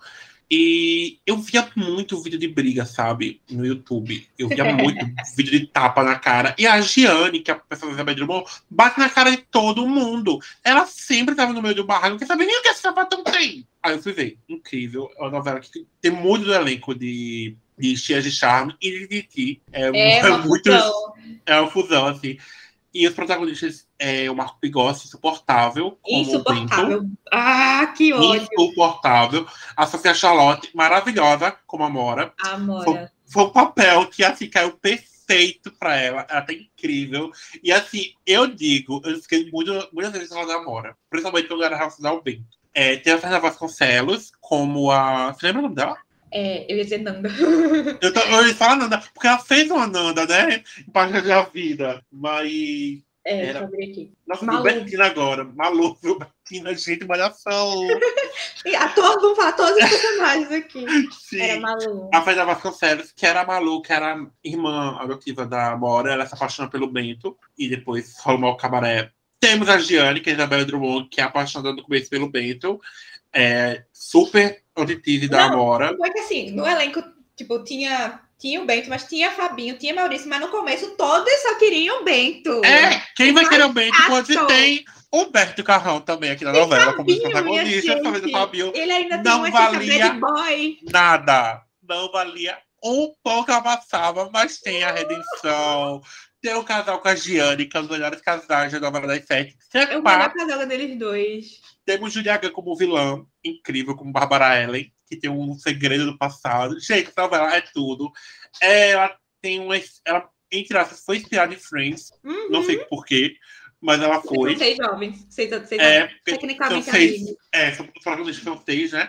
E eu via muito vídeo de briga, sabe? No YouTube. Eu via muito vídeo de tapa na cara. E a Giane, que é a pessoa da Isabel Drummond, bate na cara de todo mundo. Ela sempre tava no meio do barraco, não quer saber nem o que esse sapatão tem. Aí eu fui ver. Incrível. É uma novela que tem muito do elenco de, de Cheias de Charme e de Titi. É, é, é muito. Fusão. É uma fusão, assim. E os protagonistas é o Marco Pigossi, insuportável. insuportável. Ah, que ódio. Insuportável. A Sofia Charlotte, maravilhosa, como a Mora. Amora. Foi, foi um papel que, assim, caiu perfeito pra ela. Ela tá incrível. E, assim, eu digo, eu fiquei muito, muitas vezes falando da Mora. Principalmente pelo era relacionado ao Bento. É, tem a Fernanda Vasconcelos, como a... Você lembra o nome dela? É, eu ia dizer Nanda. eu, tô, eu ia falar Nanda, porque ela fez uma Nanda, né? Em Página da Vida. Mas. É, era... deixa eu aqui. Nossa, Malu. Bertina agora. Malu, viu? Bertina, gente, malhação. e ator, vamos falar todos os personagens aqui. Sim. Era Malu. A Fernanda Vasconcelos, que era a Malu, que era irmã adotiva da Mora, ela se apaixona pelo Bento. E depois rola o cabaré. Temos a Giane, que é a Isabela Drummond, que é apaixonada no começo pelo Bento. É super auditive da Amora. Foi que assim, no elenco, tipo, tinha, tinha o Bento, mas tinha Fabinho, tinha Maurício, mas no começo todos só queriam o Bento. É, quem vai querer o Bento quando tem Humberto Carrão também aqui na novela, Fabinho, como protagonista, talvez o Fabinho. Ele ainda não valia boy. nada. Não valia um pouco a passava, mas tem a redenção. Tem o casal com a Giane, que é um dos melhores casais da novela das sete. É o melhor casal deles dois. Temos Juliaga como vilã, incrível, como Barbara Ellen, que tem um segredo do passado. Gente, essa novela é tudo. Ela tem uma. Ela, entre aspas, foi inspirada em Friends. Uhum. Não sei porquê, mas ela foi. São seis jovens. Seis, seis é, tecnicamente são seis, É, são, são seis, né?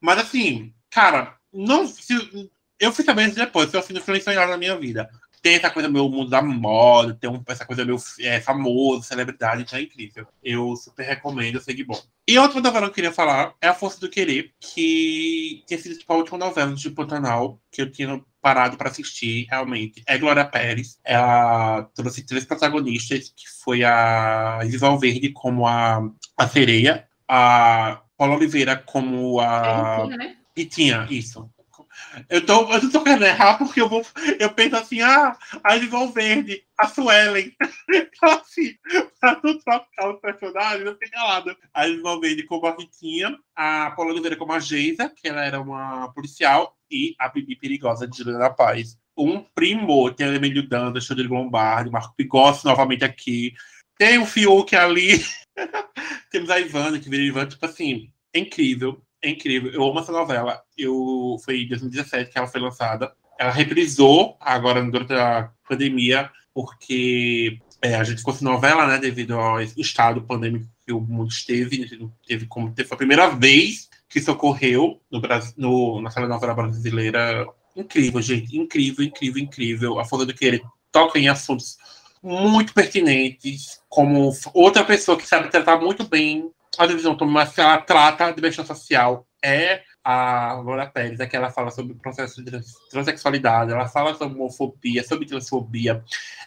Mas assim, cara, não. Se, eu fui sabendo depois, eu fui influenciado na minha vida tem essa coisa meio mundo da moda, tem um, essa coisa meio é, famoso, celebridade, então é incrível. Eu super recomendo Segue Bom. E outra novela que eu queria falar é A Força do Querer, que tinha sido tipo, a última novela de Pantanal que eu tinha parado para assistir, realmente. É Glória Pérez. Ela trouxe três protagonistas, que foi a Isabel Verde como a, a sereia, a Paula Oliveira como a... É, né? E tinha, isso. Eu, tô, eu tô querendo errar porque eu vou. Eu penso assim, ah, a Ivon Verde, a Suelen. Então, assim, pra não trocar os personagens, eu fiquei calado. A Ivon Verde como a Ritinha, a Paula Oliveira como a Geisa, que ela era uma policial, e a Bibi Perigosa de Juliana Paz. Um primor, tem a Emílio Danda, Xandre Lombardi, Marco Pigossi novamente aqui. Tem o Fiuk ali. Temos a Ivana, que vira Ivana, tipo assim, é incrível é incrível. Eu amo essa novela. Eu, foi em 2017 que ela foi lançada. Ela reprisou agora durante a pandemia, porque é, a gente ficou sem novela, né? Devido ao estado pandêmico que o mundo esteve. Teve como teve a primeira vez que isso ocorreu no Brasil, no, na novela brasileira. Incrível, gente. Incrível, incrível, incrível. A Força do Querer toca em assuntos muito pertinentes, como outra pessoa que sabe tratar muito bem a divisão mas ela trata de bem-estar social é a Laura Pérez, é que ela fala sobre o processo de transexualidade, ela fala sobre homofobia, sobre transfobia,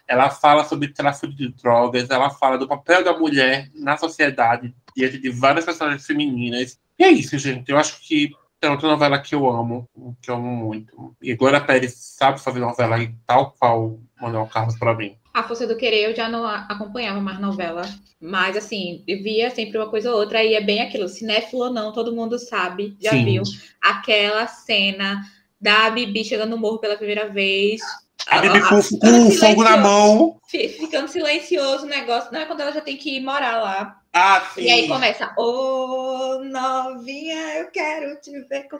ela fala sobre tráfico de drogas, ela fala do papel da mulher na sociedade diante de várias personagens femininas. E é isso, gente. Eu acho que é outra novela que eu amo, que eu amo muito. E Glória Pérez sabe fazer novela tal qual Manuel Carlos para mim. A Força do Querer eu já não acompanhava mais novela, mas assim, via sempre uma coisa ou outra, e é bem aquilo, cinéfilo ou não, todo mundo sabe, já Sim. viu aquela cena da Bibi chegando no morro pela primeira vez, a Bibi com, com fogo na mão. Ficando silencioso o negócio. Não é quando ela já tem que ir morar lá. Ah, sim. E aí começa, ô oh, novinha, eu quero te ver. Com...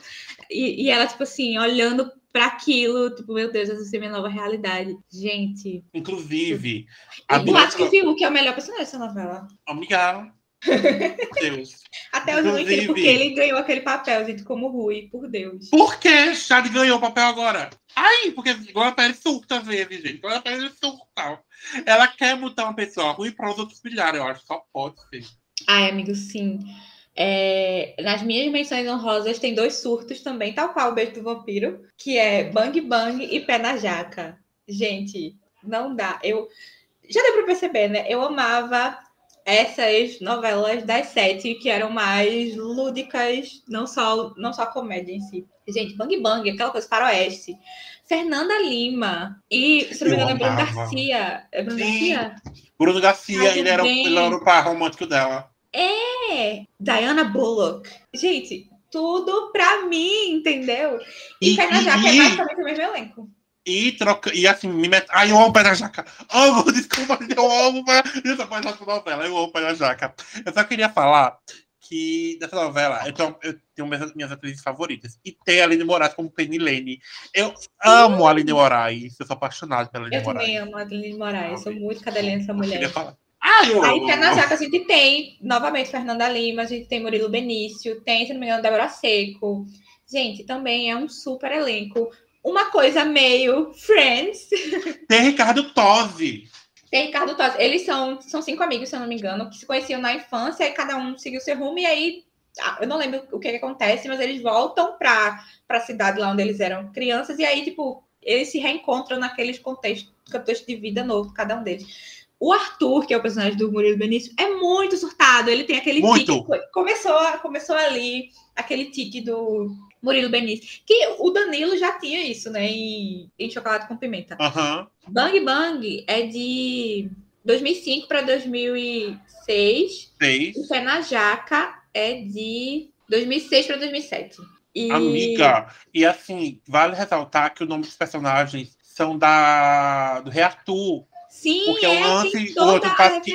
E, e ela, tipo assim, olhando para aquilo, tipo, meu Deus, essa é a minha nova realidade. Gente. Inclusive. A eu acho que viu que é o melhor personagem dessa novela. Amiga. Deus. Até eu não entendo porque ele ganhou aquele papel, gente, como Rui, por Deus. Por que Chad ganhou o papel agora? Ai, porque Glória Pérez surta às vezes, gente. Glória Pérez surta. Ela quer botar uma pessoa ruim para os outros brilharem, eu acho. Só pode ser. Ai, amigo, sim. É, nas minhas menções honrosas tem dois surtos também, tal qual o Beijo do Vampiro, que é Bang Bang e Pé na Jaca. Gente, não dá. Eu já deu para perceber, né? Eu amava essas novelas das sete que eram mais lúdicas, não só não só comédia em si. Gente, Bang Bang, aquela coisa faroeste. Fernanda Lima e, se não me engano, é Bruno Garcia. É Bruno Sim. Garcia? Bruno Garcia, ele era, ele era o par romântico dela. É! Diana Bullock. Gente, tudo pra mim, entendeu? E, e Pé na Jaca é basicamente o mesmo elenco. E troca. E assim, me met... Ai, eu amo Pé na Jaca. Amo, desculpa, eu amo. Eu só posso novela, eu amo Pé na Jaca. Eu só queria falar que dessa novela eu tenho, eu tenho minhas, minhas atrizes favoritas. E tem a Aline Moraes como Penny Lane. Eu amo a Aline Moraes. Eu sou apaixonado pela Aline Moraes. Eu também amo a Aline Moraes. Sou muito cadelinha dessa mulher. Ah, eu Aí pé na jaca a gente tem, novamente, Fernanda Lima, a gente tem Murilo Benício, tem, se não me engano, Débora Seco. Gente, também é um super elenco. Uma coisa meio Friends. Tem Ricardo Tosi. Tem Ricardo Tosi. Eles são, são cinco amigos, se eu não me engano, que se conheciam na infância e cada um seguiu seu rumo e aí ah, eu não lembro o que, que acontece, mas eles voltam para a cidade lá onde eles eram crianças, e aí, tipo, eles se reencontram naqueles contextos, contexto de vida novo, cada um deles. O Arthur, que é o personagem do Murilo Benício, é muito surtado. Ele tem aquele muito. tique. Começou, começou ali aquele tique do Murilo Benício. Que o Danilo já tinha isso, né? Em, em Chocolate com Pimenta. Uhum. Bang Bang é de 2005 para 2006. Seis. O Pé na Jaca é de 2006 para 2007. E... Amiga, e assim, vale ressaltar que o nome dos personagens são da do Rei Arthur. Sim, Porque é, o lance, o outro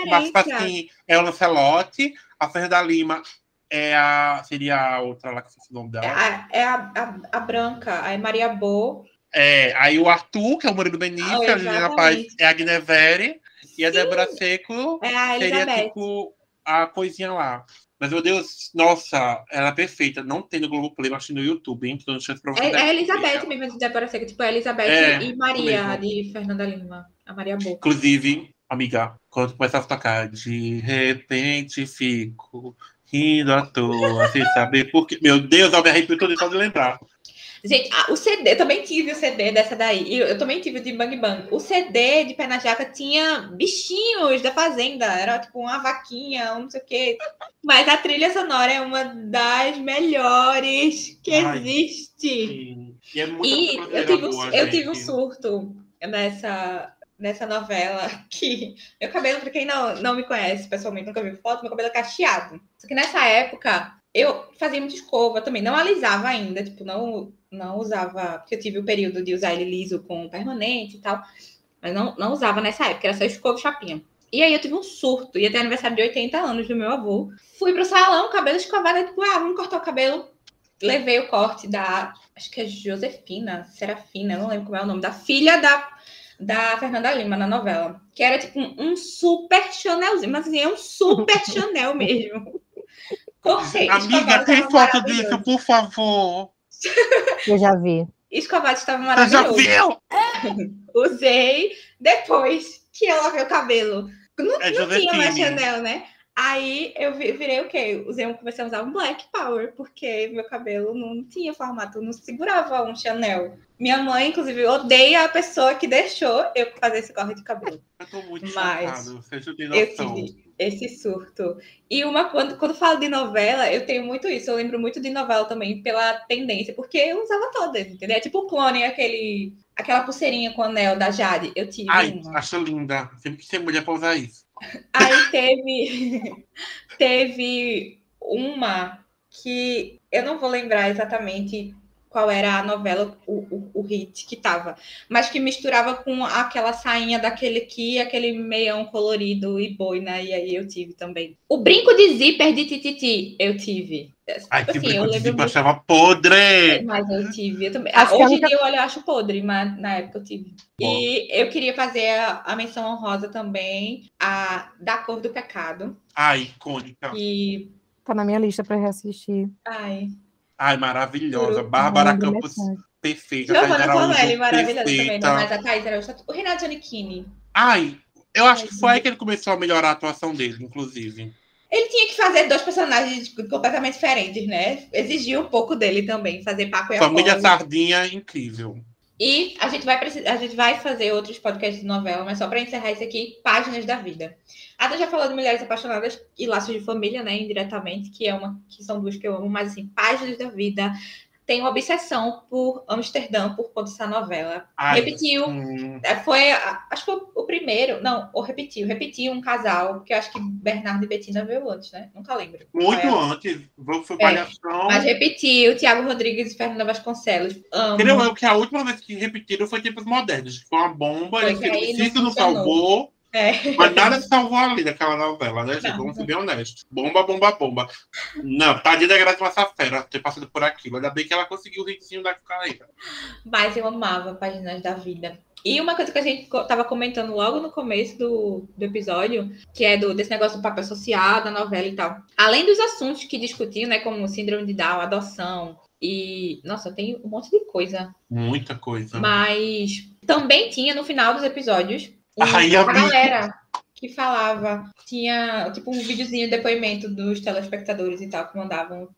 Marcos Pasquim é o Lancelotti, a Fernanda Lima é a. Seria a outra lá que eu o nome dela. É, a, é a, a, a, branca, a Maria Bo. É, aí o Arthur, que é o Murilo Benício, ah, a Juliana Paz é a Gnevere, e a Débora Seco é a seria tipo a coisinha lá. Mas, meu Deus, nossa, ela é perfeita. Não tem no Globoplay, mas no YouTube, hein? Então, deixa eu é, é a Elizabeth mesmo, de Débora Seco. Tipo, a Elizabeth é, e Maria, de Fernanda Lima. A Maria Boca. Inclusive, amiga, quando começar a tocar, de repente fico rindo à toa, sem saber por quê. Meu Deus, eu me arrepio todo só de lembrar. Gente, o CD, eu também tive o CD dessa daí. Eu, eu também tive o de Bang Bang. O CD de Pé na Jaca tinha bichinhos da fazenda. Era tipo uma vaquinha, um não sei o quê. Mas a trilha sonora é uma das melhores que Ai, existe. Sim. E, é e eu, tive, boa, eu tive um surto nessa, nessa novela que meu cabelo, para quem não, não me conhece pessoalmente, nunca viu foto, meu cabelo é cacheado. Só que nessa época eu fazia muita escova também, não alisava ainda, tipo, não, não usava, porque eu tive o período de usar ele liso com permanente e tal, mas não, não usava nessa época, era só escova e chapinha. E aí eu tive um surto, ia ter aniversário de 80 anos do meu avô. Fui pro salão, cabelo escovado, tipo, ah, vamos cortar o cabelo. Levei o corte da, acho que é Josefina, Serafina, não lembro como é o nome, da filha da da Fernanda Lima na novela, que era tipo um, um super Chanelzinho, mas assim, é um super Chanel mesmo. Cortei. Amiga, tem foto disso, por favor. Eu já vi. Escovado estava maravilhoso. Você já viu? Usei depois que ela lavei o cabelo. Não, é não tinha mais Chanel, né? Aí eu vi- virei o quê? Usei, um- comecei a usar um Black Power, porque meu cabelo não tinha formato, não segurava um Chanel. Minha mãe, inclusive, odeia a pessoa que deixou eu fazer esse corte de cabelo. Eu tô muito Mas chocado, vocês não têm noção. tive esse surto. E uma quando, quando falo de novela, eu tenho muito isso. Eu lembro muito de novela também pela tendência, porque eu usava todas, entendeu? É tipo o clone, aquele, aquela pulseirinha com anel da Jade. Eu tive Ai, uma. acho linda. Sempre que tem mulher pra usar isso. Aí teve, teve uma que eu não vou lembrar exatamente qual era a novela, o, o, o hit que tava, mas que misturava com aquela sainha daquele que, aquele meião colorido e boina, e aí eu tive também. O brinco de zíper de Tititi, eu tive. Ai, que Assim, brinco eu de lembro zíper, muito- achava podre. Mas eu tive, eu também. Ah, que hoje em única- dia eu olho, eu acho podre, mas na época eu tive. Bom. E eu queria fazer a, a menção honrosa também, a da cor do pecado. Ai, icônica. E. Tá na minha lista pra reassistir. Ai. Ai, maravilhosa. Juro. Bárbara Lembro Campos, perfeita. Araújo, Tonelli, maravilhosa também, perfeita. não, mas a Thaís Araújo. O Renato Giannichini. Ai, eu acho que foi aí que ele começou a melhorar a atuação dele, inclusive. Ele tinha que fazer dois personagens completamente diferentes, né? Exigia um pouco dele também, fazer Paco e Família Apolo. Sardinha, incrível. E a gente vai precisar, a gente vai fazer outros podcasts de novela, mas só para encerrar isso aqui, páginas da vida. A Ada já falou de Mulheres Apaixonadas e Laços de Família, né, indiretamente, que é uma que são duas que eu amo, mas assim, páginas da vida. Tenho obsessão por Amsterdã por conta dessa novela. Ai, Repetiu, hum, é, foi, acho que foi o primeiro, não, ou repetiu, repetiu um casal, eu acho que Bernardo e Betina veio antes, né? Nunca lembro. muito antes. Foi É, Palhação. Mas repetiu, Tiago Rodrigues e Fernanda Vasconcelos. Amo. Entendeu? É que a última vez que repetiram foi Tempos Modernos. que Foi uma bomba, Foi ele que aí não se não salvou. É. Mas nada salvou ali daquela novela, né, gente? Vamos ser bem honestos. Bomba, bomba, bomba. Não, tadinha da Graça Massafera ter passado por aquilo. Ainda bem que ela conseguiu o hitzinho da carreira. Mas eu amava Páginas da Vida. E uma coisa que a gente tava comentando logo no começo do, do episódio, que é do, desse negócio do papel social, da novela e tal. Além dos assuntos que discutiam, né, como síndrome de Down, adoção e... Nossa, tem um monte de coisa. Muita coisa. Mas também tinha no final dos episódios a amiga. galera que falava. Tinha tipo um videozinho de depoimento dos telespectadores e tal, que mandavam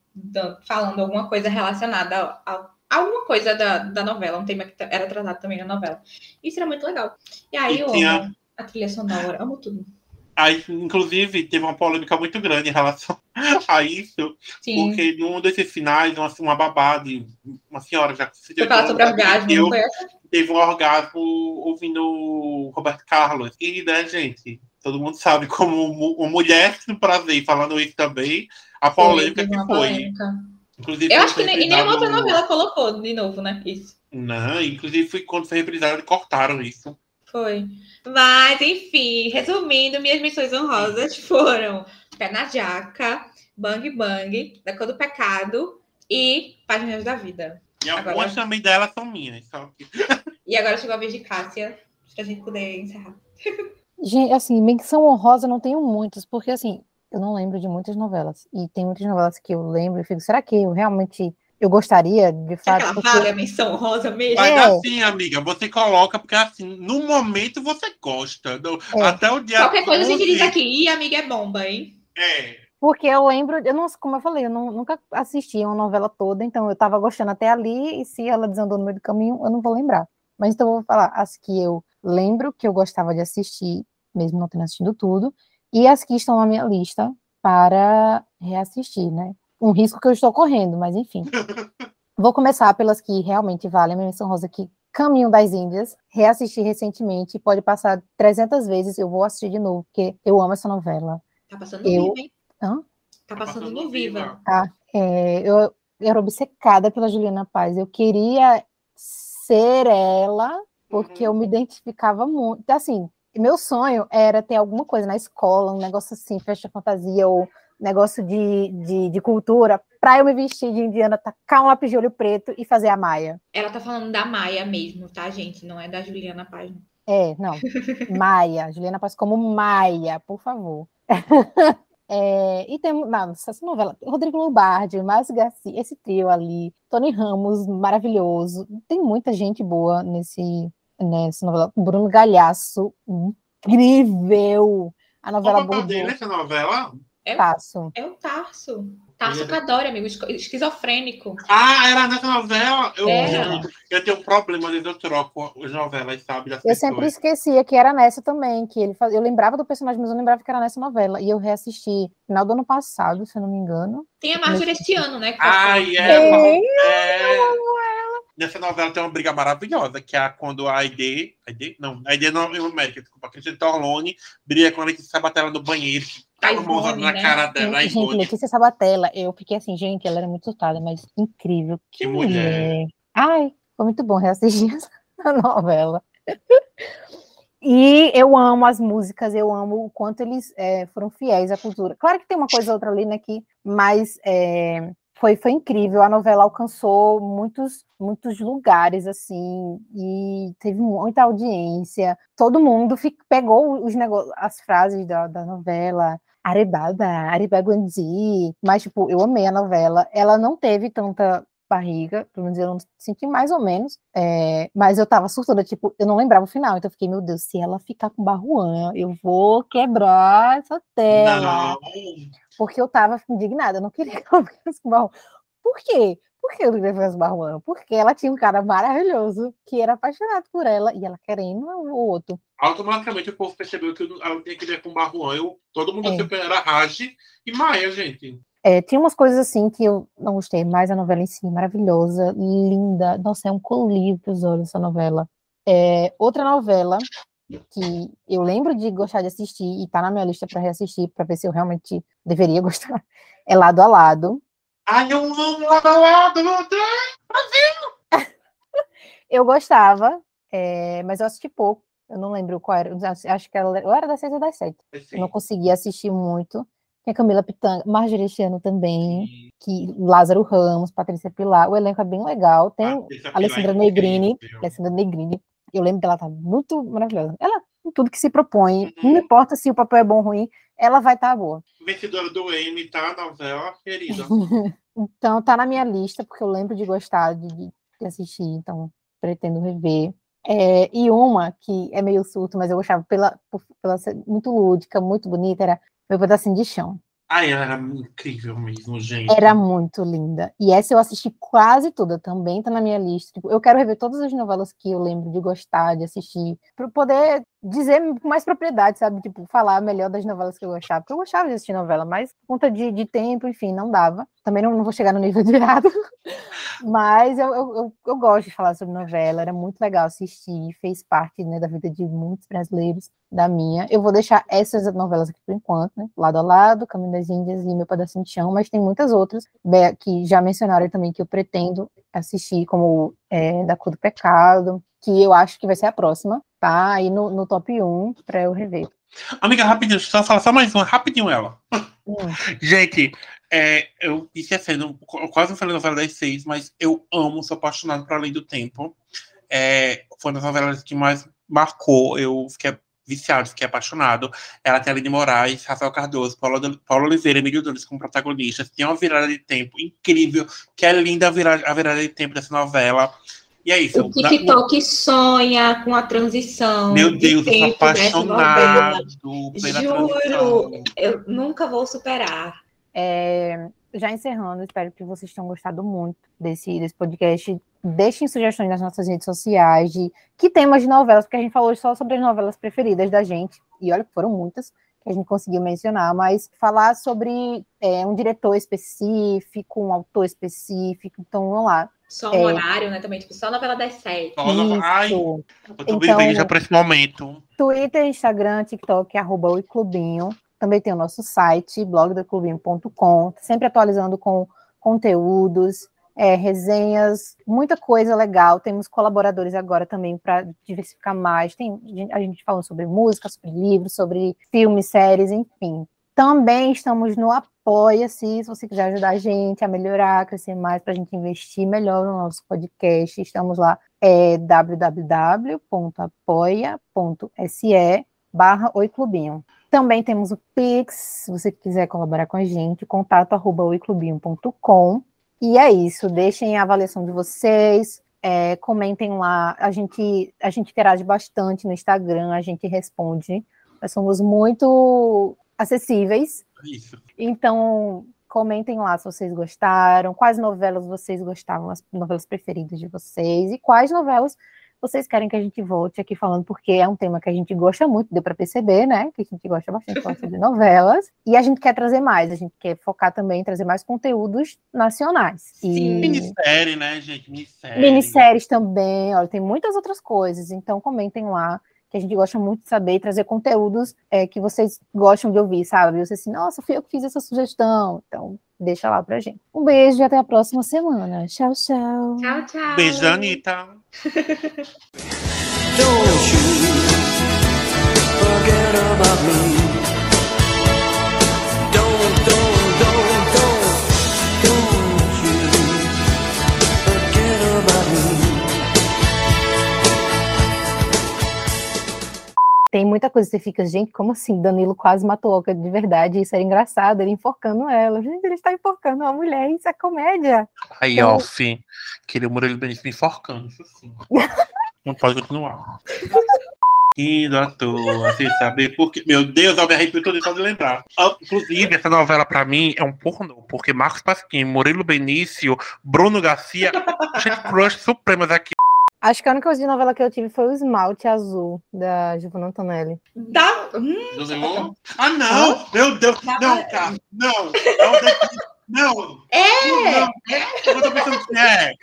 falando alguma coisa relacionada a, a- alguma coisa da, da novela, um tema que era tratado também na novela. Isso era muito legal. E aí E eu tinha- amo a trilha sonora, amo tudo. Aí, inclusive, teve uma polêmica muito grande em relação a isso, Sim. porque num desses finais, uma, uma babá de uma senhora já se Foi falar sobre orgasmo, não foi essa? Teve um orgasmo ouvindo o Roberto Carlos. E, né, gente, todo mundo sabe como uma mulher no prazer falando isso também, a polêmica que foi. polêmica. Inclusive, Eu acho que nem, nenhuma outra novela colocou de novo, né? Isso. Não, inclusive foi quando foi reprisado, cortaram isso. Foi. Mas, enfim, resumindo, minhas missões honrosas foram Pé na Jaca, Bang Bang, Da Cor do Pecado e Páginas da Vida. E Agora- algumas também delas são minhas. Só que... E agora chegou a vez de Cássia, pra gente poder encerrar. Gente, assim, menção honrosa não tenho muitas, porque assim, eu não lembro de muitas novelas. E tem muitas novelas que eu lembro e fico, será que eu realmente eu gostaria, de Será fato? que ela porque- vale a menção rosa mesmo? Mas É. assim, amiga, você coloca, porque assim, no momento você gosta. no- É. Até o dia. Qualquer coisa a gente 11, diz aqui, Ih, amiga é bomba, hein? É. Porque eu lembro, eu não, como eu falei, eu não- nunca assisti uma novela toda, então eu tava gostando até ali, e se ela desandou no meio do caminho, eu não vou lembrar. Mas então eu vou falar as que eu lembro que eu gostava de assistir, mesmo não tendo assistido tudo, e as que estão na minha lista para reassistir, né? Um risco que eu estou correndo, mas enfim. Vou começar pelas que realmente valem a minha menção rosa aqui. Caminho das Índias, reassisti recentemente, pode passar 300 vezes, eu vou assistir de novo, porque eu amo essa novela. Tá passando Eu- Viva, hein? Hã? Tá passando no Viva. É, eu, eu era obcecada pela Juliana Paz. Eu queria ser ela, porque eu me identificava muito. Assim, meu sonho era ter alguma coisa na escola, um negócio assim, festa fantasia ou negócio de, de, de cultura, pra eu me vestir de indiana, tacar um lápis de olho preto e fazer a Maia. Ela tá falando da Maia mesmo, tá, gente? Não é da Juliana Paz. É, não. Maia. Juliana Paz como Maia, por favor. É, e temos, não, essa novela, Rodrigo Lombardi, Márcio Garcia, esse trio ali, Tony Ramos, maravilhoso. Tem muita gente boa nesse, nessa novela. Bruno Galhaço, incrível. A Qual novela o papel abordou. dele nessa novela? É, Tarso. é o Tarso. Tarso Cadore, amigo, esquizofrênico. Ah, era nessa novela? Eu, Era. eu, eu tenho um problema, vezes eu troco as novelas, sabe? Das Eu sempre esquecia que era nessa também, que ele faz... eu lembrava do personagem, mas eu não lembrava que era nessa novela. E eu reassisti no final do ano passado, se eu não me engano. Tem a Marjorie este ano, né? parte. é, Sim, é. Nessa novela tem uma briga maravilhosa, que é quando a Aide. Aide? Não, a Aide não é América, desculpa. A Cristiane Torlone briga com a Letícia Sabatella no banheiro, tava uma na né? cara dela. A gente, Ivone. Letícia Sabatella, eu fiquei assim, gente, ela era muito surtada, mas incrível. Que, Que mulher. mulher. Ai, foi muito bom reassistir essa novela. E eu amo as músicas, eu amo o quanto eles é, foram fiéis à cultura. Claro que tem uma coisa ou outra ali, né, que, mas é, foi, foi incrível. A novela alcançou muitos, muitos lugares, assim, e teve muita audiência. Todo mundo fi- pegou os as frases da, da novela, Arebaba, Arebaguandi, mas, tipo, eu amei a novela. Ela não teve tanta barriga, pelo menos eu não senti mais ou menos, é, mas eu tava surtando, tipo, eu não lembrava o final, então eu fiquei, meu Deus, se ela ficar com Barruan, eu vou quebrar essa tela, Não. Porque eu tava indignada, eu não queria que ela ficasse com Barruan. Por quê? Por que eu não queria ficasse com? Porque ela tinha um cara maravilhoso, que era apaixonado por ela, e ela querendo o outro. Automaticamente o povo percebeu que ela tinha que ver com Barruan. Eu, todo mundo É. era Raj e Maia, gente. É, tinha umas coisas assim que eu não gostei, mas a novela em si, maravilhosa, linda. Nossa, é um colírio para os olhos essa novela. É, outra novela que eu lembro de gostar de assistir e tá na minha lista para reassistir, para ver se eu realmente deveria gostar, é Lado a Lado. Ai, eu amo lado a lado, Deus. Eu gostava, é, mas eu assisti pouco. Eu não lembro qual era. Acho que ela, eu era das seis ou das sete. Eu não conseguia assistir muito. Tem a Camila Pitanga, Marjorie este ano também, que Lázaro Ramos, Patrícia Pilar. O elenco é bem legal. Tem Patrícia Alessandra Pilar é Negrini. Alessandra Negrini. Eu lembro dela tá muito maravilhosa. Ela, em tudo que se propõe, Uhum. não importa se o papel é bom ou ruim, ela vai estar boa. Vencedora do M, tá? Novela, querida. Então, tá na minha lista, porque eu lembro de gostar de, de- assistir, então pretendo rever. É, e uma que é meio surto, mas eu gostava pela, por- pela ser muito lúdica, muito bonita, era Meu Pedacinho de Chão. Ai, ela era incrível mesmo, gente. Era muito linda. E essa eu assisti quase toda, também tá na minha lista. Tipo, eu quero rever todas as novelas que eu lembro de gostar, de assistir, para poder dizer com mais propriedade, sabe? Tipo, falar melhor das novelas que eu gostava. Porque eu gostava de assistir novela, mas por conta de, de tempo, enfim, não dava. Também não, não vou chegar no nível de errado. Mas eu, eu, eu, eu gosto de falar sobre novela, era muito legal assistir, fez parte né, da vida de muitos brasileiros, da minha. Eu vou deixar essas novelas aqui por enquanto, né? Lado a Lado, Caminho das Índias e Meu Pedacinho de Chão, mas tem muitas outras que já mencionaram também que eu pretendo assistir, como é, Da Cor do Pecado, que eu acho que vai ser a próxima, tá? Aí no, no top 1 para eu rever. Amiga, rapidinho, deixa eu só falar só mais uma, rapidinho ela. Hum. Gente, é, eu eu quase não falei novela das seis, mas eu amo, sou apaixonado por Além do Tempo. É, foi uma das novelas que mais marcou, eu fiquei viciado, fiquei apaixonado. Ela tem Aline Moraes, Rafael Cardoso, Paulo, Paulo Oliveira, Emílio Nunes como protagonistas. Tem uma virada de tempo incrível, que é linda a virada, a virada de tempo dessa novela. E isso. O TikTok sonha com a transição. Meu de Deus, eu sou novela. apaixonado pela Juro. transição. Eu nunca vou superar. É, já encerrando, espero que vocês tenham gostado muito desse, desse podcast. Deixem sugestões nas nossas redes sociais de que temas de novelas, porque a gente falou só sobre as novelas preferidas da gente, e olha que foram muitas que a gente conseguiu mencionar, mas falar sobre é, um diretor específico, um autor específico, então vamos lá. Só um É. horário, né? Também, tipo, só novela das sete. Só no- Ai, eu tô Então- já por esse momento. Twitter, Instagram, TikTok, arroba Oi Clubinho. Também tem o nosso site, blogdoclubinho.com, sempre atualizando com conteúdos, é, resenhas, muita coisa legal. Temos colaboradores agora também para diversificar mais. Tem a gente falando sobre música, sobre livros, sobre filmes, séries, enfim. Também estamos no Apoia-se, se você quiser ajudar a gente a melhorar, a crescer mais, para a gente investir melhor no nosso podcast. Estamos lá, é www.apoia.se barra. Também temos o Pix, se você quiser colaborar com a gente, contato arroba oiclubinho.com. E é isso, deixem a avaliação de vocês, é, comentem lá, a gente, a gente interage bastante no Instagram, a gente responde. Nós somos muito acessíveis. Isso. Então, comentem lá se vocês gostaram, quais novelas vocês gostavam, as novelas preferidas de vocês, e quais novelas vocês querem que a gente volte aqui falando, porque é um tema que a gente gosta muito, deu para perceber, né? Que a gente gosta bastante de novelas, e a gente quer trazer mais, a gente quer focar também em trazer mais conteúdos nacionais. E... Sim. Minissérie, né, gente? Minissérie. Minisséries também, olha, tem muitas outras coisas, então comentem lá, que a gente gosta muito de saber e trazer conteúdos é, que vocês gostam de ouvir, sabe? Você assim, nossa, fui eu que fiz essa sugestão, então deixa lá pra gente. Um beijo e até a próxima semana. Tchau, tchau. Tchau, tchau. Beijo da Anitta. Don't you forget about me. Tem muita coisa que você fica, gente, como assim? Danilo quase matou Oca de verdade, isso era engraçado, ele enforcando ela. Gente, ele está enforcando uma mulher, isso é comédia. Aí, Então- ó, fim. Queria o Murilo Benício me enforcando, isso sim. Não pode continuar. Indo à toa, sem saber por quê. Meu Deus, eu me arrepio todo só de lembrar. Ah, Inclusive, essa novela pra mim é um pornô, porque Marcos Pasquim, Murilo Benício, Bruno Garcia, gente, crush supremas aqui. Acho que a única coisa de novela que eu tive foi o Esmalte Azul, da Giovanna Antonelli. Dá... Hum, José Ah, não! Meu Deus! Não, cara! Não! Não! Não! É! Não! É! Eu tô pensando que é!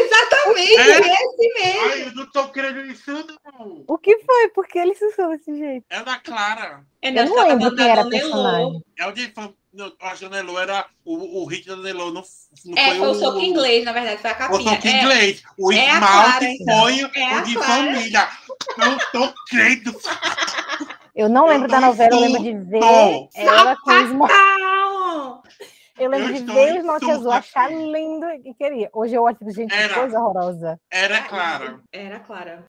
exatamente, É? esse mesmo. Ai, eu não tô querendo isso, não! O que foi? Por que ele se usou desse jeito? É da Clara. É Eu nessa não lembro da quem era a personagem. É o de. Não, A Janelô era. O, o hit da Janelô não, não É, foi o o soco inglês, na verdade, foi a O capinha. soco É, inglês. O é esmalte Clara, então. foi É o de família. Não tô crendo. Eu não Eu lembro da não novela, eu lembro de ver ela com o. Não! Eu lembro Eu de ver o esmalte surto azul, achar lindo e queria. Hoje eu olho gente, Era. coisa horrorosa. Era Clara. Era Clara.